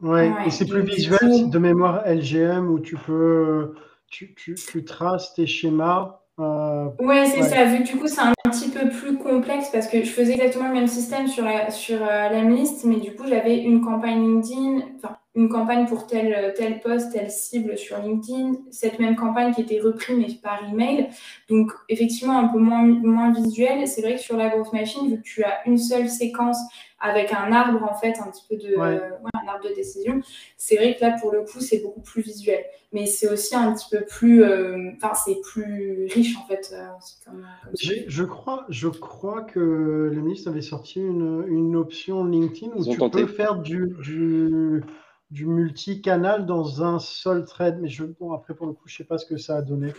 Ouais, et c'est plus visuel, de mémoire LGM où tu peux, tu, tu, tu traces tes schémas. Euh, ouais, c'est ça. Vu que du coup, c'est un petit peu plus complexe parce que je faisais exactement le même système sur la, sur euh, la liste, mais du coup, j'avais une campagne LinkedIn, enfin, une campagne pour tel, tel poste, telle cible sur LinkedIn, cette même campagne qui était reprise mais par email. Donc, effectivement, un peu moins, moins visuel. C'est vrai que sur la grosse machine, vu que tu as une seule séquence avec un arbre, en fait, un petit peu de, un de décision. C'est vrai que là, pour le coup, c'est beaucoup plus visuel. Mais c'est aussi un petit peu plus, euh, enfin, c'est plus riche, en fait. Euh, je, crois, je crois que le ministre avait sorti une, une option LinkedIn où tu peux faire du, du, du multicanal dans un seul thread. Mais je, bon, après, pour le coup, je ne sais pas ce que ça a donné.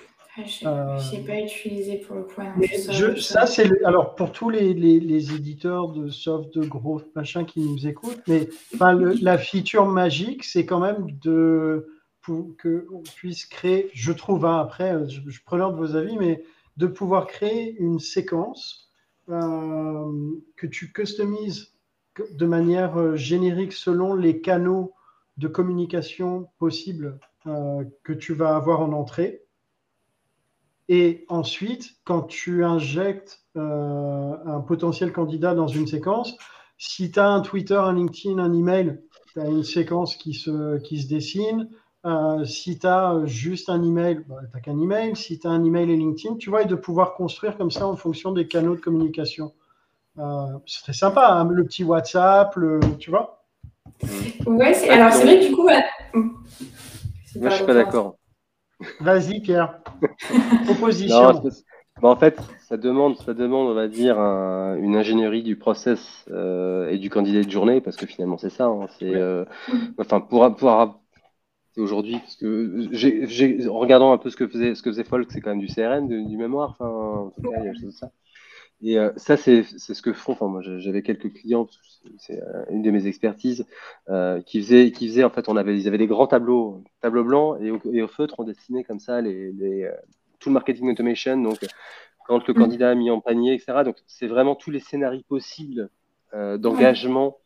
Je n'ai euh, pas utilisé pour le coup. ça, c'est alors pour tous les, les, éditeurs de soft, de gros machin qui nous écoutent, mais enfin, la feature magique, c'est quand même de pour que on puisse créer, je trouve, hein, après, euh, je, je preneur de vos avis, mais de pouvoir créer une séquence euh, que tu customises de manière générique selon les canaux de communication possibles que tu vas avoir en entrée. Et ensuite, quand tu injectes euh, un potentiel candidat dans une séquence, si tu as un Twitter, un LinkedIn, un email, tu as une séquence qui se, qui se dessine. Euh, si tu as juste un email, bah, tu n'as qu'un email. Si tu as un email et LinkedIn, tu vois, et de pouvoir construire comme ça en fonction des canaux de communication. Euh, c'est très sympa, hein, le petit WhatsApp, tu vois. Ouais, alors c'est vrai que du coup. Moi, je suis pas d'accord. Vas-y, Pierre. <laughs> Proposition. Bah, en fait, ça demande, ça demande, on va dire, une ingénierie du process euh, et du candidat de journée, parce que finalement, c'est ça. Hein, c'est, euh, enfin, pour pouvoir aujourd'hui, parce que j'ai, en regardant un peu ce que faisait, ce que faisait Folk, c'est quand même du CRM, du mémoire. Enfin, en tout cas, il y a chose de ça. Et euh, ça, c'est ce que font. Enfin, moi, j'avais quelques clients, c'est euh, une de mes expertises, euh, qui faisaient, qui faisait en fait, on avait, ils avaient des grands tableaux, tableaux blancs, et au, et au feutre, on dessinait comme ça les, les euh, tout le marketing automation. Donc, quand le mm. candidat a mis en panier, etc. Donc, c'est vraiment tous les scénarios possibles euh, d'engagement,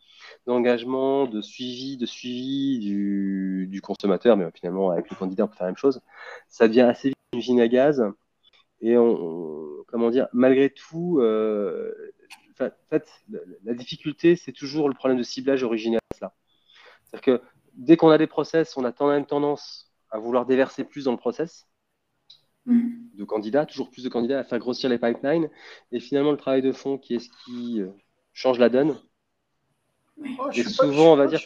d'engagement, de suivi, de suivi du, du, consommateur. Mais finalement, avec le candidat, on peut faire la même chose. Ça devient assez vite une usine à gaz. Et on, comment dire, malgré tout, euh, en fait, la difficulté, c'est toujours le problème de ciblage original. C'est-à-dire que dès qu'on a des process, on a quand même tendance à vouloir déverser plus dans le process mm. de candidats, toujours plus de candidats, à faire grossir les pipelines. Et finalement, le travail de fond qui est ce qui euh, change la donne. Oh, et souvent, on va dire.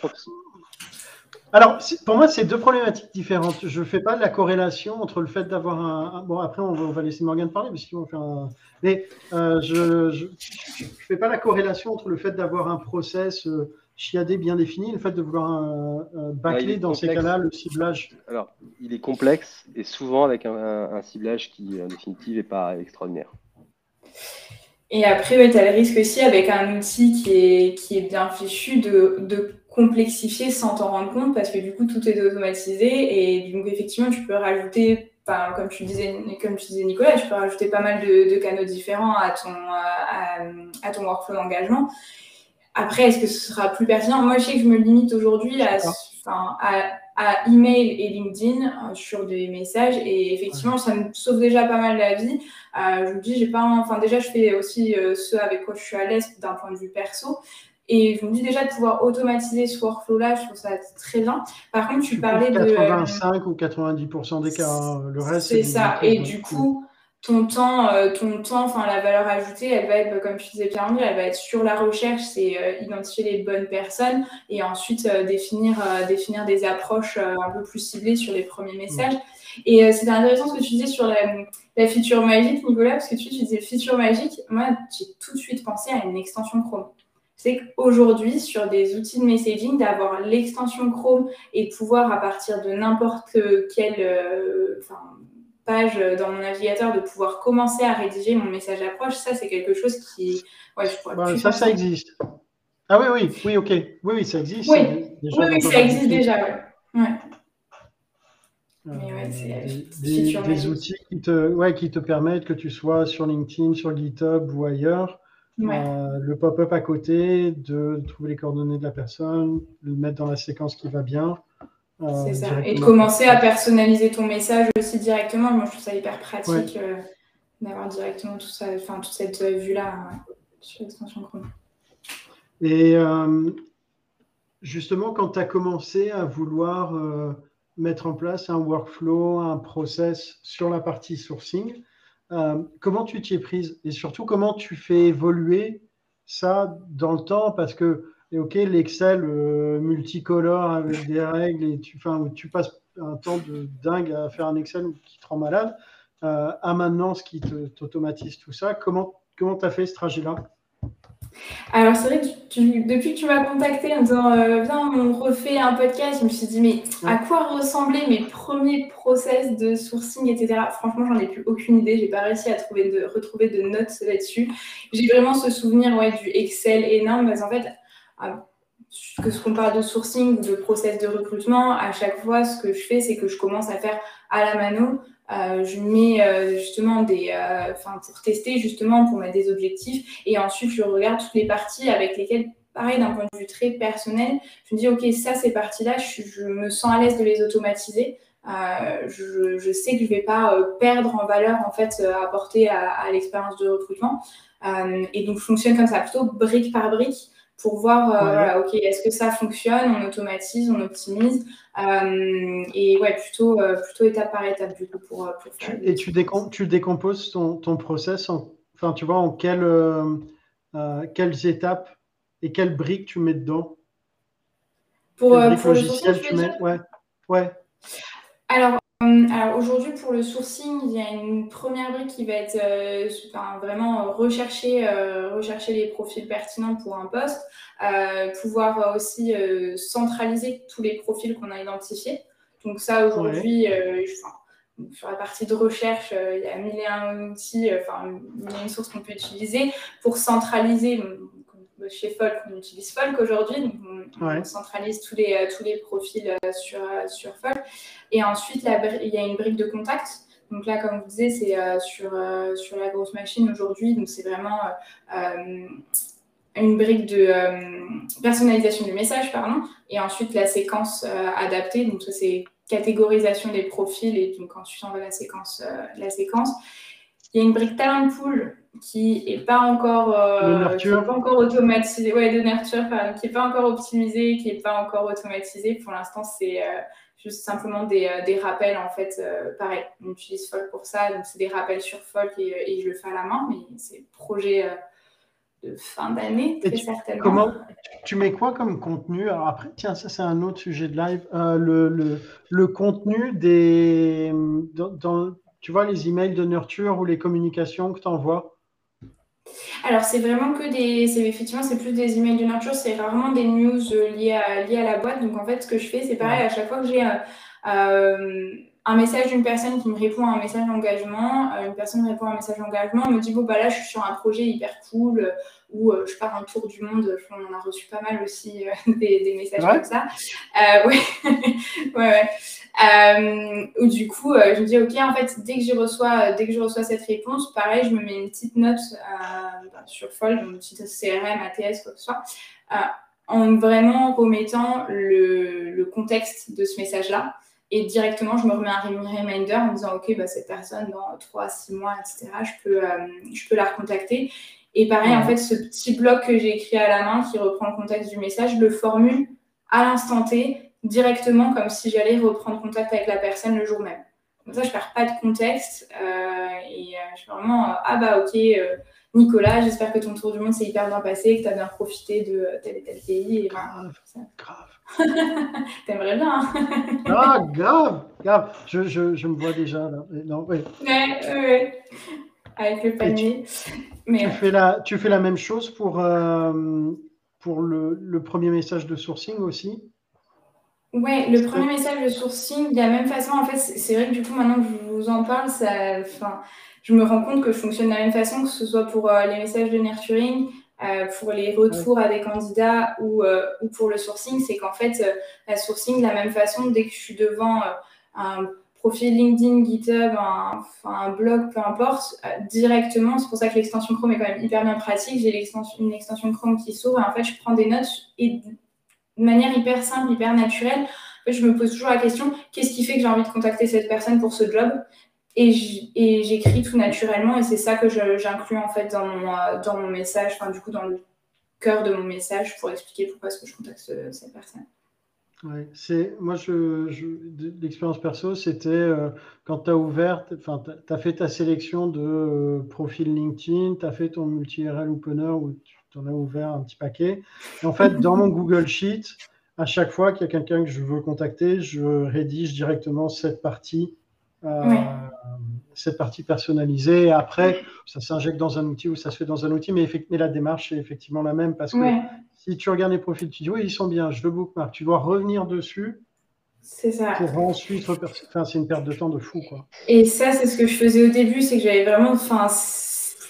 Alors, pour moi, c'est deux problématiques différentes. Je ne fais pas la corrélation entre le fait d'avoir un, Bon, après, on va, laisser Morgane parler, parce qu'on va faire un. Mais euh, je ne fais pas la corrélation entre le fait d'avoir un process euh, chiadé bien défini et le fait de vouloir euh, bâcler dans ces cas-là le ciblage. Alors, il est complexe et souvent avec un, ciblage qui, en définitive, n'est pas extraordinaire. Et après, tu as le risque aussi avec un outil qui est, qui est bien fichu de, de complexifier sans t'en rendre compte parce que du coup tout est automatisé et donc effectivement tu peux rajouter comme tu disais, comme tu disais Nicolas, tu peux rajouter pas mal de, canaux différents à ton, à, ton workflow d'engagement. Après, est-ce que ce sera plus pertinent? Moi, je sais que je me limite aujourd'hui à, à, email et LinkedIn euh, sur des messages et effectivement, ça me sauve déjà pas mal la vie. Euh, je vous dis, j'ai pas, enfin déjà, je fais aussi euh, ce avec quoi je suis à l'aise d'un point de vue perso. Et je me dis déjà de pouvoir automatiser ce workflow-là, je trouve ça très bien. Par contre, tu, parlais de. 85 ou 90% des cas, hein. le reste. C'est ça. Et du coup, ton temps, euh, ton temps, enfin la valeur ajoutée, elle va être, comme tu disais pierre elle va être sur la recherche, c'est euh, identifier les bonnes personnes et ensuite euh, définir, définir des approches un peu plus ciblées sur les premiers messages. Et c'était intéressant ce que tu disais sur la, la feature magique, Nicolas, parce que tu, tu disais feature magique. Moi, j'ai tout de suite pensé à une extension Chrome. C'est qu'aujourd'hui, sur des outils de messaging, d'avoir l'extension Chrome et de pouvoir, à partir de n'importe quel, page euh, dans mon navigateur de pouvoir commencer à rédiger mon message d'approche, ça c'est quelque chose qui. Ouais, je ça, ça existe. Ah oui, oui, oui, ok. Oui, oui, ça existe. Oui, oui, ça existe déjà, ouais. ouais. Euh, des, des, outils qui te, ouais, qui te permettent que tu sois sur LinkedIn, sur GitHub ou ailleurs, euh, le pop-up à côté, de trouver les coordonnées de la personne, le mettre dans la séquence qui va bien. Euh, c'est ça. Et de commencer à personnaliser ton message aussi directement. Moi, je trouve ça hyper pratique euh, d'avoir directement tout ça, enfin, toute cette vue-là sur l'extension Chrome. Et justement, quand tu as commencé à vouloir mettre en place un workflow, un process sur la partie sourcing, comment tu t'y es prise Et surtout, comment tu fais évoluer ça dans le temps? Parce que ok, l'Excel euh, multicolore avec des règles, et tu, tu passes un temps de dingue à faire un Excel qui te rend malade, euh, à maintenant ce qui t'automatise tout ça. Comment tu as fait ce trajet-là? Alors, c'est vrai que depuis que tu m'as contacté en disant euh, Viens, on refait un podcast, je me suis dit Mais à quoi ressemblaient mes premiers process de sourcing, etc. Franchement, j'en ai plus aucune idée. J'ai pas réussi à trouver de, retrouver de notes là-dessus. J'ai vraiment ce souvenir ouais, du Excel énorme. Parce en fait, que ce qu'on parle de sourcing ou de process de recrutement, à chaque fois, ce que je fais, c'est que je commence à faire à la mano. Euh, je mets euh, justement des, euh, enfin pour tester justement, pour mettre des objectifs, et ensuite je regarde toutes les parties avec lesquelles, pareil, d'un point de vue très personnel, je me dis ok, ça ces parties-là, je, me sens à l'aise de les automatiser. Je, je, sais que je vais pas perdre en valeur en fait apportée à, à l'expérience de recrutement, et donc je fonctionne comme ça, plutôt brique par brique pour voir, euh, voilà, ok, est-ce que ça fonctionne, on automatise, on optimise, euh, et ouais, plutôt, euh, plutôt étape par étape du coup pour, pour faire. Et tu, tu décomposes ton, ton, process, en, enfin, tu vois, en quelle, quelles étapes et quelles briques tu mets dedans? Pour, pour logiciel, tu mets, ouais, ouais. Alors, alors aujourd'hui, pour le sourcing, il y a une première brique qui va être euh, vraiment rechercher, euh, rechercher les profils pertinents pour un poste, pouvoir aussi centraliser tous les profils qu'on a identifiés. Donc ça, aujourd'hui, sur la partie de recherche, il y a mille et un outils, enfin, mille et une sources qu'on peut utiliser pour centraliser chez Folk, on utilise Folk aujourd'hui, donc on, centralise tous les, euh, tous les profils euh, sur, euh, sur Folk. Et ensuite, il y a une brique de contact. Donc là, comme vous disiez, c'est sur, sur la grosse machine aujourd'hui. Donc c'est vraiment une brique de personnalisation du message, pardon. Et ensuite, la séquence adaptée. Donc ça, c'est catégorisation des profils. Et donc ensuite, on va la séquence. la séquence. Il y a une brique talent pool qui n'est pas encore, euh, pas encore automatisé, ouais, de nurture, qui n'est pas encore optimisé, qui n'est pas encore automatisé. Pour l'instant, c'est euh, juste simplement des, euh, des, rappels, en fait. pareil, on utilise Folk pour ça, donc c'est des rappels sur Folk et, je le fais à la main, mais c'est projet de fin d'année, très certainement. Comment, tu mets quoi comme contenu? Alors après, tiens, ça c'est un autre sujet de live. le, le, le, contenu des... Dans, tu vois, les emails de nurture ou les communications que tu envoies alors, c'est vraiment que des. Effectivement, c'est plus des emails de nurture, c'est rarement des news euh, liées à, liées à la boîte. Donc, en fait, ce que je fais, c'est pareil, à chaque fois que j'ai euh, euh, un message d'une personne qui me répond à un message d'engagement, une personne me répond à un message d'engagement, me dit bon bah là je suis sur un projet hyper cool où euh, je pars un tour du monde, on en a reçu pas mal aussi <laughs> des, messages comme ça. <laughs> ouais, ouais, ouais. Où du coup je me dis ok en fait dès que je reçois dès que je reçois cette réponse, pareil je me mets une petite note bah, sur Fold, une petite CRM, ATS quoi que ce soit. en vraiment remettant le, le contexte de ce message-là. Et directement, je me remets un reminder en me disant, OK, bah, cette personne, dans 3, 6 mois, etc., je peux, euh, je peux la recontacter. Et pareil, en fait, ce petit bloc que j'ai écrit à la main qui reprend le contexte du message, je le formule à l'instant T, directement, comme si j'allais reprendre contact avec la personne le jour même. Comme ça, je ne perds pas de contexte. Euh, et euh, je suis vraiment, ah bah ok, Nicolas, j'espère que ton tour du monde s'est hyper bien passé, que tu as bien profité de tel et tel pays. Et grave, grave. <laughs> T'aimerais bien. Hein. <laughs> ah, grave, grave. Je, je, je, me vois déjà là. Non, oui. Ouais, ouais. Avec le panier. Tu, Mais, tu, fais la, tu fais la même chose pour, euh, pour le, le, premier message de sourcing aussi? Ouais, le premier message de sourcing, de la même façon, en fait, c'est vrai que du coup, maintenant que je vous en parle, ça, je me rends compte que je fonctionne de la même façon, que ce soit pour euh, les messages de nurturing, euh, pour les retours à des candidats ou, euh, ou pour le sourcing, c'est qu'en fait, la sourcing, de la même façon, dès que je suis devant un profil LinkedIn, GitHub, un, un blog, peu importe, directement, c'est pour ça que l'extension Chrome est quand même hyper bien pratique. J'ai une extension Chrome qui s'ouvre et en fait, je prends des notes et de manière hyper simple, hyper naturelle, je me pose toujours la question qu'est-ce qui fait que j'ai envie de contacter cette personne pour ce job? Et j'écris tout naturellement et c'est ça que j'inclus en fait dans mon, euh, dans mon message, enfin du coup dans le cœur de mon message pour expliquer pourquoi je contacte cette personne. Ouais, c'est moi je, l'expérience perso c'était euh, quand tu as ouvert enfin tu as fait ta sélection de euh, profil LinkedIn, tu as fait ton multi-URL opener où tu en as ouvert un petit paquet. Et en fait dans mon Google Sheet, à chaque fois qu'il y a quelqu'un que je veux contacter, je rédige directement cette partie euh, cette partie personnalisée. Et après, ça s'injecte dans un outil ou ça se fait dans un outil, mais, mais la démarche est effectivement la même parce que si tu regardes les profils, tu dis oui, ils sont bien, je le bookmark. Tu dois revenir dessus. C'est ça. Pour ensuite, enfin, c'est une perte de temps de fou, quoi. Et ça, c'est ce que je faisais au début, c'est que j'avais vraiment, enfin,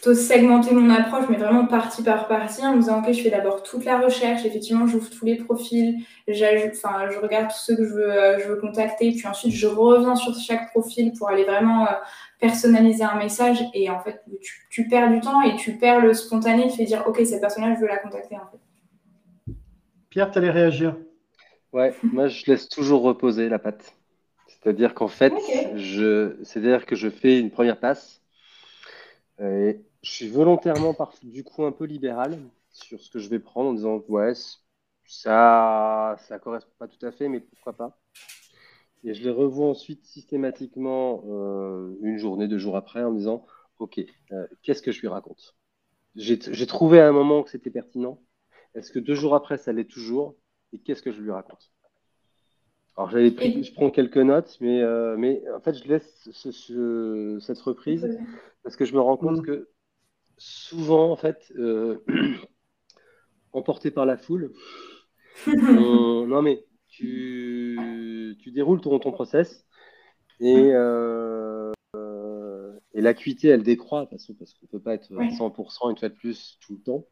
segmenter mon approche, mais vraiment partie par partie, en me disant, OK, je fais d'abord toute la recherche, effectivement, j'ouvre tous les profils, enfin, je regarde tous ceux que je veux, euh, je veux contacter, puis ensuite, je reviens sur chaque profil pour aller vraiment euh, personnaliser un message, et en fait, tu, perds du temps et tu perds le spontané qui fait dire, OK, cette personne-là, je veux la contacter, en fait. Pierre, tu allais réagir? Ouais, <laughs> moi, je laisse toujours reposer la patte. C'est-à-dire qu'en fait, je, c'est-à-dire que je fais une première passe, et je suis volontairement du coup un peu libéral sur ce que je vais prendre en disant ouais ça ça correspond pas tout à fait mais pourquoi pas. Et je les revois ensuite systématiquement euh, une journée deux jours après en me disant ok euh, qu'est-ce que je lui raconte? J'ai trouvé à un moment que c'était pertinent. Est-ce que deux jours après ça l'est toujours? Et qu'est-ce que je lui raconte? Alors j'avais pris, je prends quelques notes, mais, euh, mais en fait je laisse cette reprise parce que je me rends compte mm. que souvent, en fait, euh, <clears throat> emporté par la foule, <laughs> non mais tu, tu déroules ton, ton process et, euh, et l'acuité, elle décroît parce, parce qu'on ne peut pas être à 100% une fois de plus tout le temps.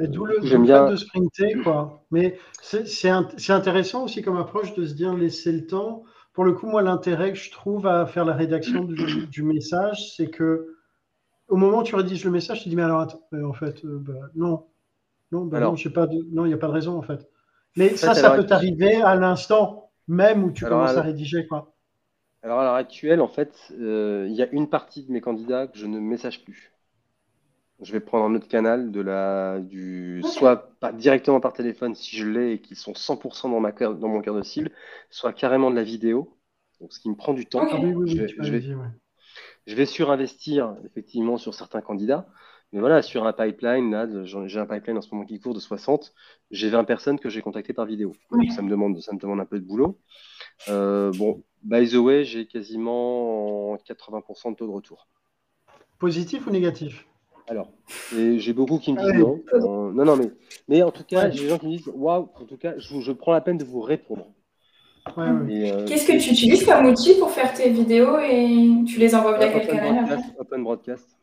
Euh, d'où le, fait bien... de sprinter, quoi. Mais c'est intéressant aussi comme approche de se dire laisser le temps. Pour le coup, moi, l'intérêt que je trouve à faire la rédaction du, <clears throat> du message, c'est que au moment où tu rédiges le message, tu te dis, mais alors attends, en fait, euh, bah, non. Non, bah, non, pas non, il n'y a pas de raison, en fait. Mais ça, ça peut t'arriver à l'instant même où tu commences à rédiger, quoi. Alors, à l'heure actuelle, en fait, euh, il y a une partie de mes candidats que je ne message plus. Je vais prendre un autre canal, de la, du, soit directement par téléphone si je l'ai et qui sont 100% dans, ma, dans mon cœur de cible, soit carrément de la vidéo, donc ce qui me prend du temps. oui, oui, oui, je, vais, je vais surinvestir effectivement sur certains candidats. Mais voilà, sur un pipeline, là, j'ai un pipeline en ce moment qui court de 60, j'ai 20 personnes que j'ai contactées par vidéo. ça me demande, ça me demande un peu de boulot. Euh, bon, by the way, j'ai quasiment 80% de taux de retour. Positif ou négatif? Alors, j'ai beaucoup qui me disent non. Euh, non, non, mais, mais en tout cas, j'ai des gens qui me disent waouh, en tout cas, je, je prends la peine de vous répondre. Qu'est-ce que tu utilises comme outil pour faire tes vidéos et tu les envoies via quel canal Open Broadcast.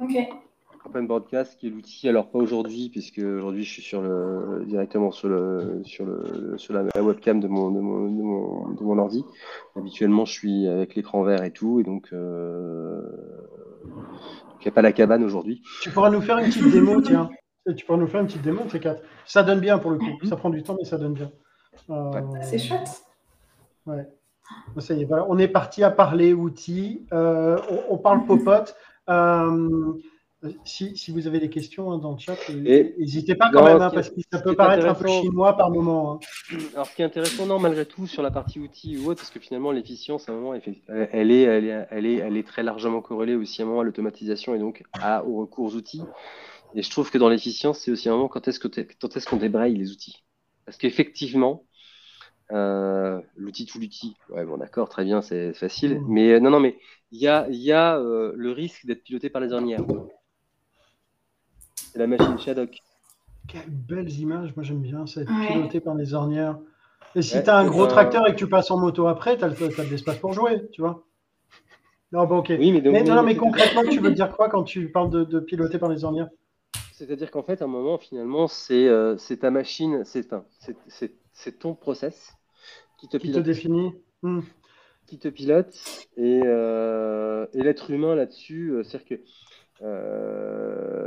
Ok. Open Broadcast qui est l'outil, alors pas aujourd'hui, puisque aujourd'hui je suis sur le, directement sur, le, sur, le, sur la, webcam de mon, de, mon, de, mon, ordi. Habituellement je suis avec l'écran vert et tout, et donc euh, il n'y a pas la cabane aujourd'hui. Tu pourras nous faire une petite démo, tiens. Tu pourras nous faire une petite démo, ces quatre. Ça donne bien pour le coup. Ça prend du temps, mais ça donne bien. Euh, C'est chouette. Ouais. Ça y est, voilà. On est parti à parler outils. Euh, on, parle popote. Euh, si, si, vous avez des questions hein, dans le chat, n'hésitez pas quand même, hein, parce que ça peut paraître un peu chinois par moment. Hein. Alors, ce qui est intéressant, non, malgré tout, sur la partie outils ou autre, parce que finalement, l'efficience, à un moment, elle est, elle est, elle est, elle est très largement corrélée aussi à un moment à l'automatisation et donc à, aux recours outils. Et je trouve que dans l'efficience, c'est aussi un moment quand est-ce qu'on débraye les outils? Parce qu'effectivement, euh, l'outil tout l'outil, ouais, bon, d'accord, très bien, c'est facile. Mmh. Mais euh, non, non, mais il y a, y a euh, le risque d'être piloté par les ornières. C'est la machine Shadok. Quelles belles images, moi j'aime bien ça, être piloté par les ornières. Et si tu as un gros tracteur et que tu passes en moto après, tu as, de l'espace pour jouer, tu vois. Non, bon, ok. Oui, mais, non, mais concrètement, tu veux dire quoi quand tu parles de, de piloter par les ornières? C'est-à-dire qu'en fait, à un moment, finalement, c'est ta machine, c'est ton process qui te, pilote. définit. Hmm. Qui te pilote. Et, euh, et l'être humain là-dessus, euh, c'est-à-dire que euh,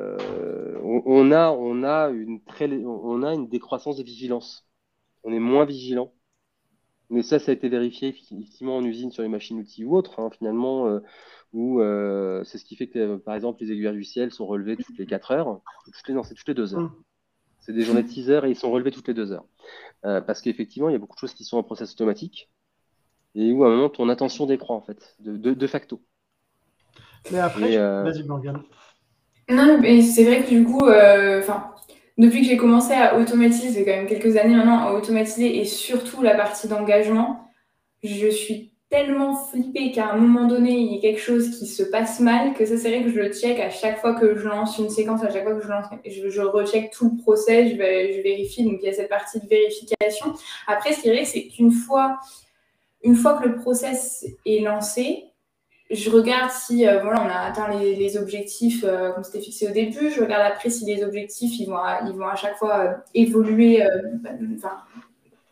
on, a, on, a une très, on a une décroissance de vigilance. On est moins vigilant. Mais ça, ça a été vérifié effectivement en usine sur les machines outils ou autres, hein, finalement, euh, où c'est ce qui fait que, par exemple, les aiguilles du ciel sont relevées toutes les 4 heures. Toutes les, non, c'est toutes les 2 heures. C'est des journées de 6 heures et ils sont relevés toutes les 2 heures. Euh, parce qu'effectivement, il y a beaucoup de choses qui sont en process automatique et où à un moment ton attention décroît en fait, de, de, facto. Mais après, euh, vas-y Morgane. Non, mais c'est vrai que du coup, euh, enfin, depuis que j'ai commencé à automatiser, c'est quand même quelques années maintenant, à automatiser et surtout la partie d'engagement, je suis tellement flippé qu'à un moment donné, il y ait quelque chose qui se passe mal, que ça, c'est vrai que je le check à chaque fois que je lance une séquence, à chaque fois que je lance, je, recheck tout le process, je, je, vérifie. Donc, il y a cette partie de vérification. Après, ce qui est vrai, c'est qu'une fois, une fois que le process est lancé, je regarde si euh, voilà, on a atteint les, objectifs euh, comme c'était fixé au début. Je regarde après si les objectifs ils vont à, ils vont à chaque fois euh, évoluer, enfin,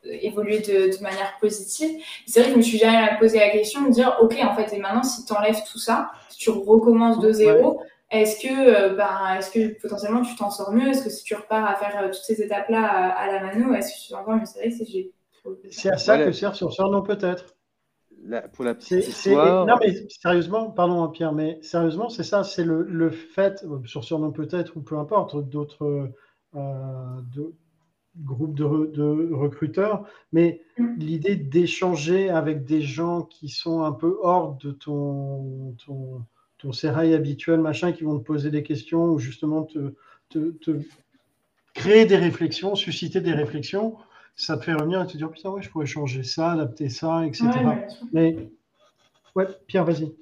évoluer de, manière positive. C'est vrai que je me suis jamais posé la question de dire, OK, en fait, et maintenant, si tu enlèves tout ça, si tu recommences de zéro, est-ce que, euh, ben, est-ce que potentiellement tu t'en sors mieux? Est-ce que si tu repars à faire euh, toutes ces étapes-là à, la mano, est-ce que tu encore Je sais c'est C'est à ça que sert sur non peut-être. Pour la petite histoire... Non, mais sérieusement, pardon Pierre, mais sérieusement, c'est ça, c'est le, le, fait, sur surnom peut-être, ou peu importe, d'autres euh, groupe de, recruteurs, mais l'idée d'échanger avec des gens qui sont un peu hors de ton, ton, ton sérail habituel, machin, qui vont te poser des questions ou justement te, te, créer des réflexions, susciter des réflexions, ça te fait revenir et te dire putain, ouais, je pourrais changer ça, adapter ça, etc. mais ouais, Pierre, vas-y.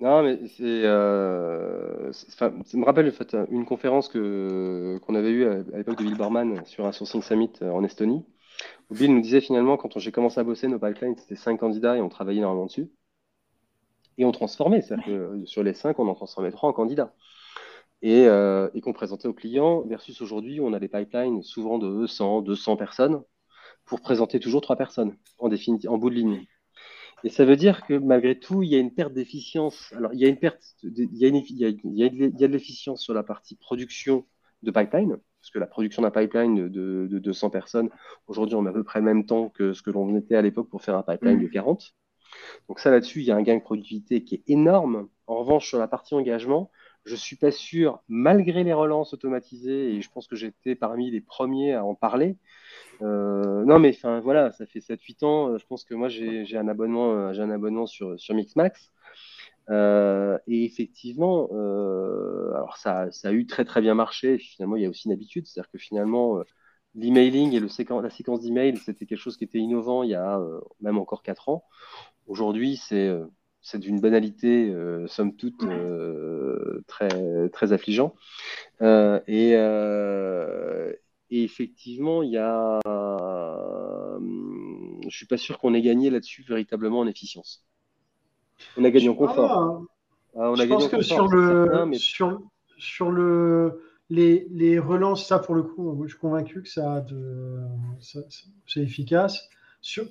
Non, mais c'est, euh, ça me rappelle en fait, une conférence que, qu'on avait eue à, l'époque de Bill Borman sur un sourcing summit euh, en Estonie. Où Bill nous disait finalement, quand j'ai commencé à bosser, nos pipelines, c'était cinq candidats et on travaillait énormément dessus. Et on transformait, c'est-à-dire que euh, sur les cinq, on en transformait trois en candidats. Et, et qu'on présentait aux clients, versus aujourd'hui, on a des pipelines souvent de 100, 200 personnes pour présenter toujours trois personnes en, définitive, en bout de ligne. Et ça veut dire que malgré tout, il y a une perte d'efficience. Alors, il y a une perte, il, y a une, il, y a, il, y a, de l'efficience sur la partie production de pipeline, parce que la production d'un pipeline de, de, 200 personnes, aujourd'hui, on a à peu près le même temps que ce que l'on était à l'époque pour faire un pipeline de 40. Donc ça, là-dessus, il y a un gain de productivité qui est énorme. En revanche, sur la partie engagement, je suis pas sûr, malgré les relances automatisées, et je pense que j'étais parmi les premiers à en parler, euh, non, mais enfin voilà, ça fait 7-8 ans. Euh, je pense que moi j'ai un abonnement, euh, j'ai un abonnement sur, sur Mixmax. et effectivement, alors ça, a eu très très bien marché. finalement, il y a aussi une habitude, c'est-à-dire que finalement, l'emailing et la séquence d'email, c'était quelque chose qui était innovant il y a même encore 4 ans. Aujourd'hui, c'est c'est d'une banalité, somme toute, très, très affligeant. et, et effectivement, il y a, je suis pas sûr qu'on ait gagné là-dessus véritablement en efficience. On a gagné en confort. Ah, on a je pense que sur le, sur, sur le, les, les, relances, ça pour le coup, je suis convaincu que ça, de, c'est efficace.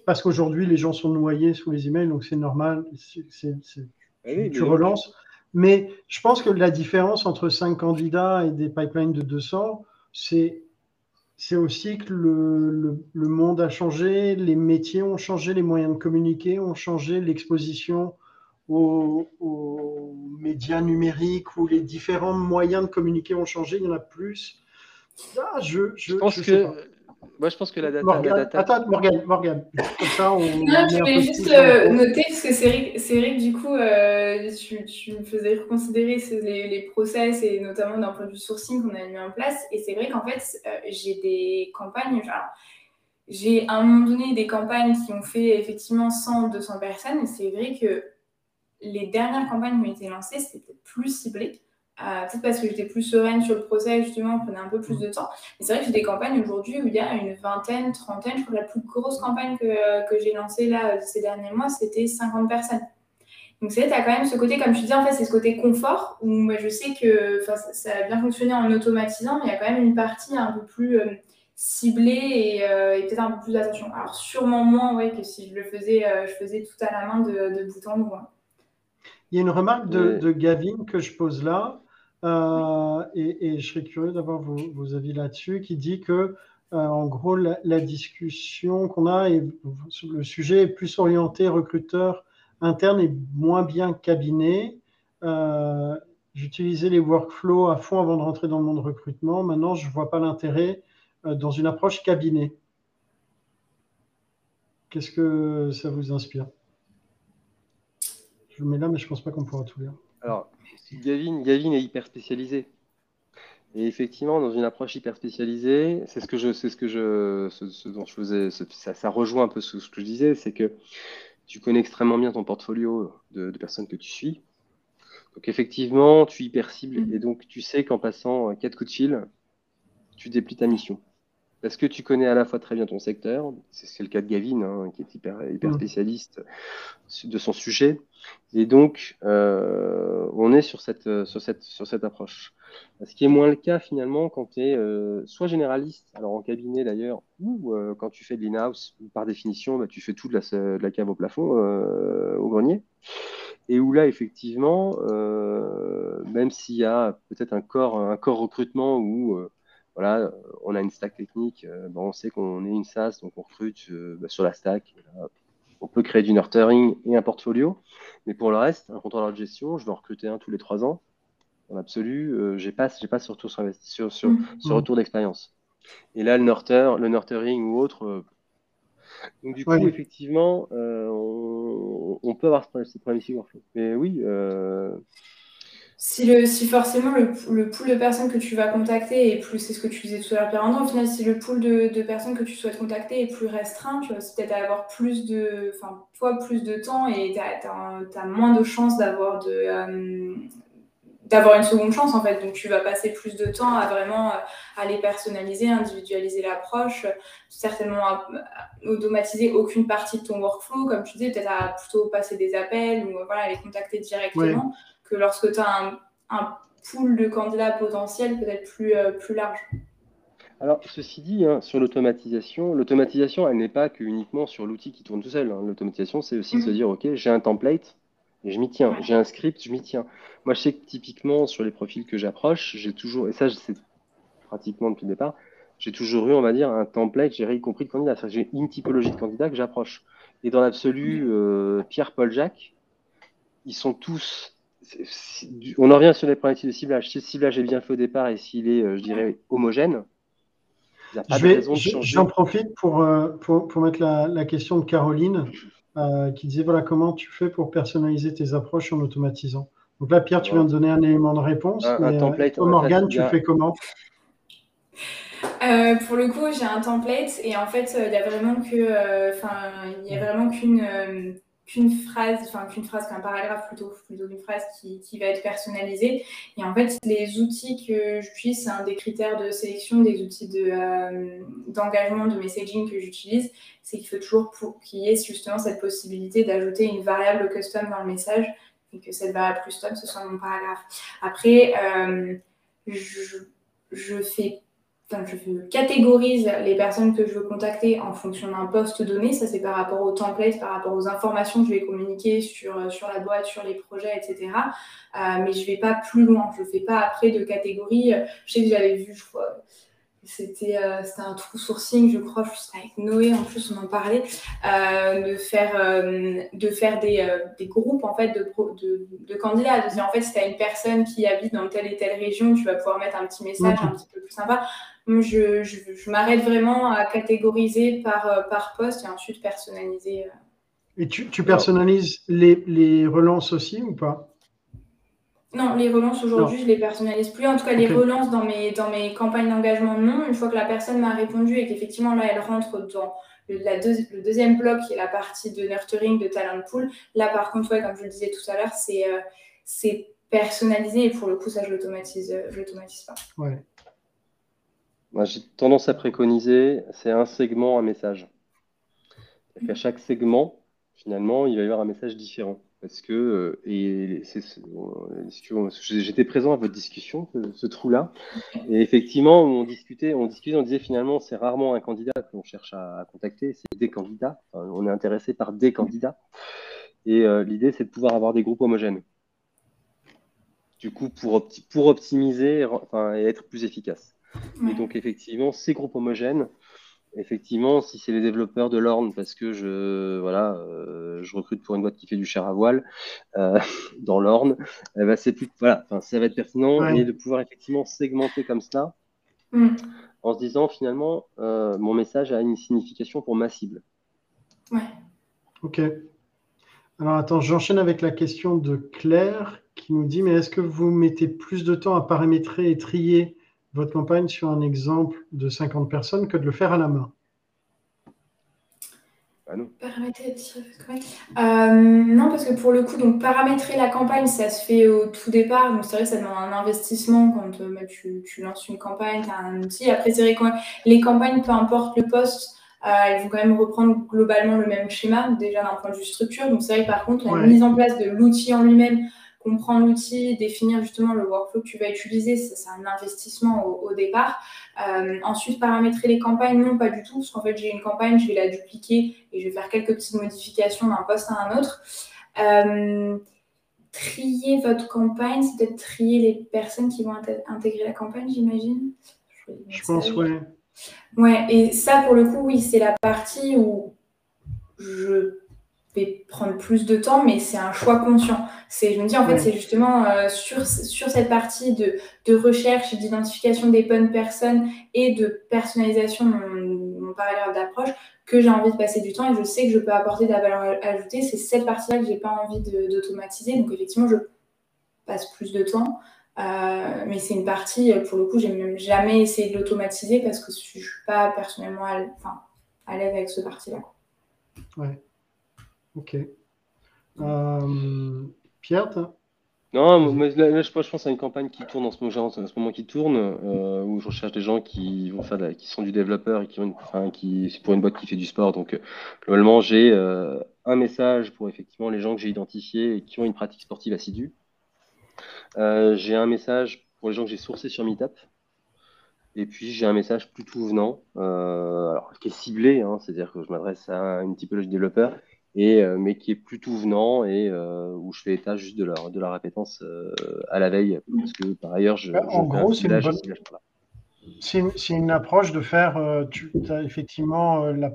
Parce qu'aujourd'hui, les gens sont noyés sous les emails, donc c'est normal. c'est ah tu, relances. Mais je pense que la différence entre 5 candidats et des pipelines de 200, c'est c'est aussi que le, le, monde a changé, les métiers ont changé, les moyens de communiquer ont changé, l'exposition aux, médias numériques ou les différents moyens de communiquer ont changé, il y en a plus. Ah, je, je, pense que moi, je pense que la data. Morgan, Attends, Morgan, Morgan. Comme ça, on. Non, je voulais juste euh, noter, parce que c'est Eric, du coup, euh, tu, tu, me faisais reconsidérer les, les, process et notamment d'un point de vue sourcing qu'on a mis en place. Et c'est vrai qu'en fait, euh, j'ai des campagnes. j'ai à un moment donné des campagnes qui ont fait effectivement 100, 200 personnes. Et c'est vrai que les dernières campagnes qui ont été lancées, c'était plus ciblé. Euh, peut-être parce que j'étais plus sereine sur le procès, justement, on prenait un peu plus de temps. Mais c'est vrai que j'ai des campagnes aujourd'hui où il y a une vingtaine, trentaine. Je crois que la plus grosse campagne que, que j'ai lancée là ces derniers mois, c'était 50 personnes. Donc, c'est tu as quand même ce côté, comme tu dis, en fait, c'est ce côté confort où moi, je sais que ça a bien fonctionné en automatisant, mais il y a quand même une partie un peu plus euh, ciblée euh, et, peut-être un peu plus d'attention. Alors, sûrement moins ouais, que si je le faisais, je faisais tout à la main de, de bout en bout. Hein. Il y a une remarque de, de, Gavin que je pose là. Euh, et, je serais curieux d'avoir vos, avis là-dessus, qui dit que, euh, en gros, la, discussion qu'on a le sujet est plus orienté recruteur interne et moins bien cabinet. Euh, j'utilisais les workflows à fond avant de rentrer dans le monde recrutement. Maintenant, je ne vois pas l'intérêt dans une approche cabinet. Qu'est-ce que ça vous inspire? Je le mets là, mais je ne pense pas qu'on pourra tout lire. Alors, Gavin, Gavin est hyper spécialisé. Et effectivement, dans une approche hyper spécialisée, c'est ce que je, c'est ce que je, ce, dont je faisais, ça, ça, rejoint un peu ce, que je disais, c'est que tu connais extrêmement bien ton portfolio de, personnes que tu suis. Donc effectivement, tu hyper cibles mm. et donc tu sais qu'en passant quatre coups de fil, tu déplies ta mission parce que tu connais à la fois très bien ton secteur, c'est le cas de Gavin, hein, qui est hyper, hyper mm. spécialiste de son sujet, et donc euh, on est sur cette, sur, cette, sur cette approche. Ce qui est moins le cas finalement quand tu es euh, soit généraliste, alors en cabinet d'ailleurs, ou euh, quand tu fais de l'in-house, par définition, bah, tu fais tout de la, de la cave au plafond, au grenier, et où là effectivement, même s'il y a peut-être un corps, un corps recrutement où voilà, euh, on a une stack technique, euh, on sait qu'on est une SaaS, donc on recrute euh, bah, sur la stack. on peut créer du nurturing et un portfolio, mais pour le reste, un contrôleur de gestion, je vais en recruter un tous les trois ans. En absolu, j'ai pas, j'ai pas ce retour sur, sur, sur mm. ce retour d'expérience. Et là, le nurture, le nurturing ou autre, donc du coup, effectivement, on, peut avoir ces problèmes ici. Mais oui, si, le, si forcément le, le, pool de personnes que tu vas contacter est plus, c'est ce que tu disais tout à l'heure, au final, si le pool de, de, personnes que tu souhaites contacter est plus restreint, tu vas peut-être avoir plus de, enfin, toi, plus de temps et tu as, moins de chances d'avoir de, euh, d'avoir une seconde chance en fait. Donc tu vas passer plus de temps à vraiment euh, aller personnaliser, individualiser l'approche, certainement à, automatiser aucune partie de ton workflow, comme tu disais, peut-être à plutôt passer des appels ou voilà, les contacter directement que lorsque tu as un, pool de candidats potentiels peut-être plus, euh, plus large. Alors, ceci dit, hein, sur l'automatisation, l'automatisation, elle n'est pas que uniquement sur l'outil qui tourne tout seul. Hein. L'automatisation, c'est aussi de se mhm. dire, OK, j'ai un template et je m'y tiens. J'ai un script, je m'y tiens. Moi, je sais que typiquement, sur les profils que j'approche, j'ai toujours, et ça, c'est pratiquement depuis le départ, j'ai toujours eu, on va dire, un template, j'ai y compris de candidat. J'ai une typologie de candidat que j'approche. Et dans l'absolu, euh, Pierre, Paul, Jacques, ils sont tous on en revient sur les problématiques de ciblage. Si le ciblage est bien fait au départ et s'il est, euh, je dirais, homogène, J'en profite pour, euh, pour, pour, mettre la, la, question de Caroline euh, qui disait voilà comment tu fais pour personnaliser tes approches en automatisant? Donc là, Pierre, tu viens de donner un élément de réponse. Un, template, Morgane, tu fais comment? Pour le coup, j'ai un template et en fait, il n'y a vraiment que, enfin, il y a vraiment qu'une qu'une phrase, enfin qu'une phrase, qu'un paragraphe plutôt, plutôt qu'une phrase qui, qui, va être personnalisée. Et en fait, les outils que j'utilise, c'est un des critères de sélection, des outils de, euh, d'engagement, de messaging que j'utilise, c'est qu'il faut toujours qu'il y ait justement cette possibilité d'ajouter une variable custom dans le message et que cette variable custom, ce soit mon paragraphe. Après, euh, je, je fais je catégorise les personnes que je veux contacter en fonction d'un poste donné. Ça, c'est par rapport au template, par rapport aux informations que je vais communiquer sur, euh, sur la boîte, sur les projets, etc. Euh, mais je ne vais pas plus loin. Je ne fais pas après de catégorie. Je sais que j'avais vu, je crois, c'était euh, un trou sourcing, je crois, avec Noé, en plus, on en parlait, de faire, de faire des, des, groupes en fait, de, de, de candidats. De dire, en fait, si tu as une personne qui habite dans telle et telle région, tu vas pouvoir mettre un petit message un petit peu plus sympa je, je, m'arrête vraiment à catégoriser par, euh, par poste et ensuite personnaliser. Euh. Et tu, tu personnalises les, les, relances aussi ou pas? Non, les relances aujourd'hui, je ne les personnalise plus. En tout cas, les relances dans mes, dans mes campagnes d'engagement, non. Une fois que la personne m'a répondu et qu'effectivement, là, elle rentre dans le, la le, deuxième bloc qui est la partie de nurturing de talent pool. Là, par contre, ouais, comme je le disais tout à l'heure, c'est euh, c'est personnalisé et pour le coup, ça, je ne l'automatise pas. Ouais. Moi, j'ai tendance à préconiser, c'est un segment, un message. À chaque segment, finalement, il va y avoir un message différent. Parce que, euh, et j'étais présent à votre discussion, ce, trou-là, et effectivement, on discutait, on discutait, on disait finalement, c'est rarement un candidat qu'on cherche à, contacter, c'est des candidats. on est intéressé par des candidats. Et euh, l'idée, c'est de pouvoir avoir des groupes homogènes. Du coup, pour, pour optimiser enfin, et être plus efficace. Et donc, effectivement, ces groupes homogènes, effectivement, si c'est les développeurs de l'Orne, parce que je, voilà, euh, je recrute pour une boîte qui fait du chair à voile euh, <laughs> dans l'Orne, eh ben, c'est plus, voilà, ça va être pertinent et de pouvoir effectivement segmenter comme cela mm. en se disant finalement, euh, mon message a une signification pour ma cible. Ouais. Ok. Alors attends, j'enchaîne avec la question de Claire qui nous dit, mais est-ce que vous mettez plus de temps à paramétrer et trier votre campagne sur un exemple de 50 personnes que de le faire à la main non. Paramétrer, euh, non, parce que pour le coup, donc paramétrer la campagne, ça se fait au tout départ. Donc c'est vrai que ça demande un investissement quand euh, bah, tu, lances une campagne, tu as un outil. Après, c'est vrai que les campagnes, peu importe le poste, euh, elles vont quand même reprendre globalement le même schéma, déjà d'un point de vue structure. Donc c'est vrai que par contre, la mise en place de l'outil en lui-même, comprendre l'outil, définir justement le workflow que tu vas utiliser, c'est un investissement au, départ. Euh, ensuite, paramétrer les campagnes, non, pas du tout, parce qu'en fait, j'ai une campagne, je vais la dupliquer et je vais faire quelques petites modifications d'un poste à un autre. Euh, trier votre campagne, c'est peut-être trier les personnes qui vont intégrer la campagne, j'imagine. Je, pense, oui. Ouais, et ça, pour le coup, oui, c'est la partie où je vais prendre plus de temps, mais c'est un choix conscient. C'est, je me dis, en fait, c'est justement euh, sur, sur cette partie de, de recherche, d'identification des bonnes personnes et de personnalisation de mon, mon paragraphe d'approche que j'ai envie de passer du temps et je sais que je peux apporter de la valeur ajoutée. C'est cette partie-là que j'ai pas envie d'automatiser. Donc, effectivement, je passe plus de temps. Euh, mais c'est une partie, pour le coup, j'ai même jamais essayé de l'automatiser parce que je suis pas personnellement à, enfin, à l'aise avec ce parti-là. Ouais. Ok. Euh, Pierre, non, moi, là, je, pense à une campagne qui tourne en ce moment, en ce qui tourne, euh, où je recherche des gens qui vont faire, qui sont du développeur et qui ont, enfin, qui, c'est pour une boîte qui fait du sport. Donc, euh, globalement, j'ai un message pour effectivement les gens que j'ai identifiés et qui ont une pratique sportive assidue. j'ai un message pour les gens que j'ai sourcés sur Meetup. Et puis j'ai un message plus tout venant, alors qui est ciblé, hein, c'est-à-dire que je m'adresse à une typologie de développeur et, euh, mais qui est plutôt venant et euh, où je fais état juste de leur, de leur appétence euh, à la veille. Parce que par ailleurs, je. En gros, c'est une, une, approche de faire. tu as effectivement la,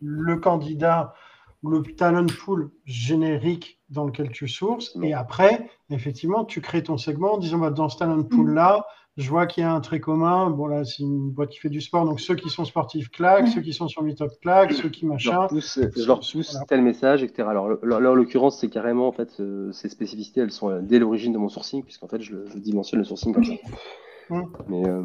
le candidat ou le talent pool générique dans lequel tu sources. Et après, effectivement, tu crées ton segment en disant bah, dans ce talent pool-là, je vois qu'il y a un trait commun. Bon, là, c'est une boîte qui fait du sport. Donc, ceux qui sont sportifs claquent, ceux qui sont sur Meetup claquent, ceux qui machin. Je leur pousse, tel message, etc. Alors, là, en l'occurrence, c'est carrément, en fait, euh, ces spécificités, elles sont euh, dès l'origine de mon sourcing, puisqu'en fait, je, dimensionne le sourcing comme ça. Mais, euh,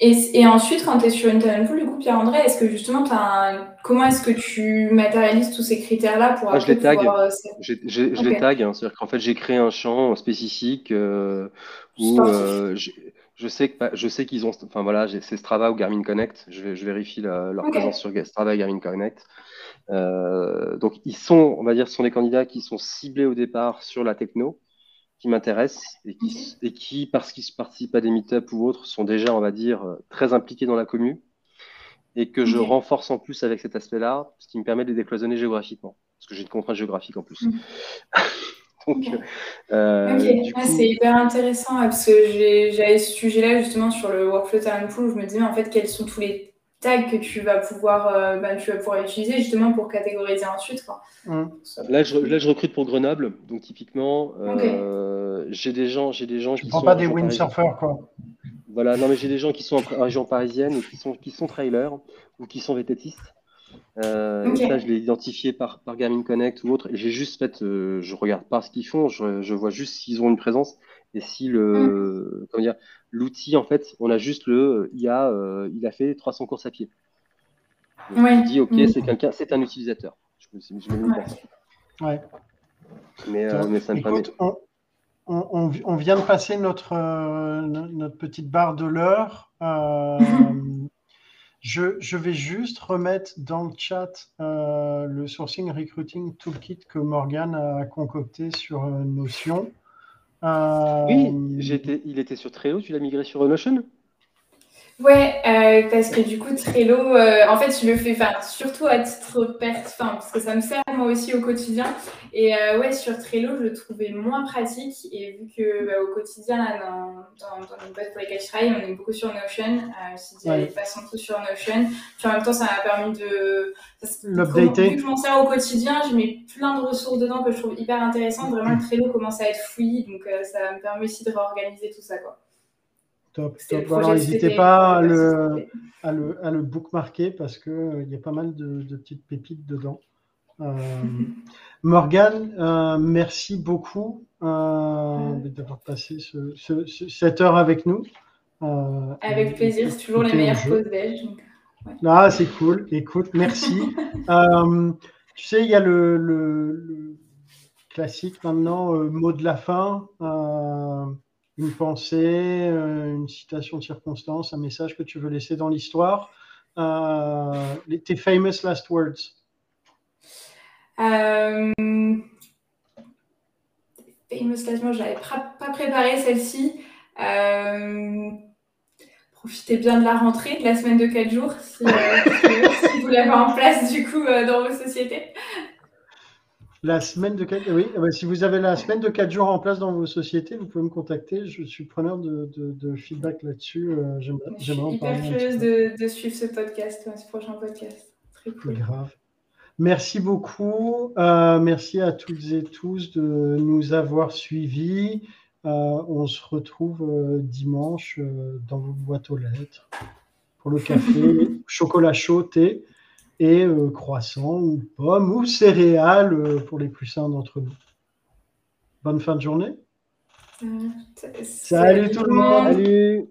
et, et, ensuite, quand tu es sur une talent pool, du coup, Pierre-André. Est-ce que justement, as comment est-ce que tu matérialises tous ces critères-là pour ah, je les tag. Euh, je, les tag. Hein. C'est-à-dire qu'en fait, j'ai créé un champ spécifique euh, où euh, je sais que je sais qu'ils ont. Enfin voilà, c'est Strava ou Garmin Connect. Je, je vérifie leur présence sur Strava et Garmin Connect. donc ils sont, on va dire, ce sont des candidats qui sont ciblés au départ sur la techno qui m'intéressent et qui, et qui, parce qu'ils participent à des meet-up ou autres, sont déjà, on va dire, très impliqués dans la commune et que je renforce en plus avec cet aspect-là, ce qui me permet de les décloisonner géographiquement, parce que j'ai une contrainte géographique en plus. Mm. <laughs> Donc, euh, ah, c'est hyper intéressant parce que j'avais ce sujet-là justement sur le Workflow Talent Pool. Où je me disais en fait quels sont tous les tags que tu vas pouvoir, euh, bah, tu vas pouvoir utiliser justement pour catégoriser ensuite. Quoi. Mm. Là, je, là, je recrute pour Grenoble, donc typiquement, euh, j'ai des gens, j'ai des gens tu qui prends pas des windsurfers quoi. Voilà, non, mais j'ai des gens qui sont en région parisienne ou qui sont, qui sont trailers ou qui sont vététistes. Euh, ça, je l'ai identifié par, par Garmin Connect ou autre. J'ai juste fait, euh, je regarde pas ce qu'ils font, je, je vois juste s'ils ont une présence et si le, mm. comment dire, l'outil, en fait, on a juste le, il a, euh, il a fait 300 courses à pied. Je dis, ok, mm. c'est quelqu'un, c'est un utilisateur. Je je ouais. Mais, euh, mais ça me permet on, vient de passer notre, euh, notre petite barre de l'heure. Euh, <laughs> je, vais juste remettre dans le chat euh, le sourcing recruiting toolkit que Morgan a concocté sur Notion. Oui, il était sur Trello, tu l'as migré sur Notion? Ouais, euh, parce que du coup, Trello, euh, en fait, je le fais surtout à titre personnel, parce que ça me sert moi aussi au quotidien. Et euh, ouais, sur Trello, je le trouvais moins pratique. Et vu que bah, au quotidien, là, dans, dans, dans les boîtes pour lesquelles je travaille, on est beaucoup sur Notion. Euh, je ouais. passons tout sur Notion. Puis en même temps, ça m'a permis de. L'updater. Vu que je m'en sers au quotidien, je mets plein de ressources dedans que je trouve hyper intéressantes. Vraiment, le Trello commence à être fouillis. Donc, ça me permet aussi de réorganiser tout ça, quoi. Top, n'hésitez pas à le, à, le, à le, bookmarker parce qu'il euh, y a pas mal de, de petites pépites dedans. Euh, <laughs> Morgane, euh, merci beaucoup d'avoir passé ce, cette heure avec nous. avec plaisir, c'est toujours les meilleures pauses belges. Ah, c'est cool. Écoute, merci. <laughs> tu sais, il y a le, le classique maintenant, mot de la fin une pensée, euh, une citation de circonstance, un message que tu veux laisser dans l'histoire. Euh, tes famous last words. Euh, famous last words, j'avais pas préparé celle-ci. Euh, profitez bien de la rentrée, de la semaine de 4 jours, si, si vous l'avez en place du coup dans vos sociétés. La semaine de 4 oui, eh ben, si vous avez la semaine de 4 jours en place dans vos sociétés, vous pouvez me contacter. Je suis preneur de, de, feedback là-dessus. Euh, j'aimerais, je suis hyper curieuse de, de, suivre ce podcast, ce prochain podcast. Très cool. Grave. Merci beaucoup. Euh, merci à toutes et tous de nous avoir suivis. Euh, on se retrouve dimanche dans vos boîtes aux lettres pour le café, <laughs> chocolat chaud, thé et euh, croissant ou pomme ou céréales euh, pour les plus sains d'entre nous. Bonne fin de journée. Salut, tout le monde. Salut.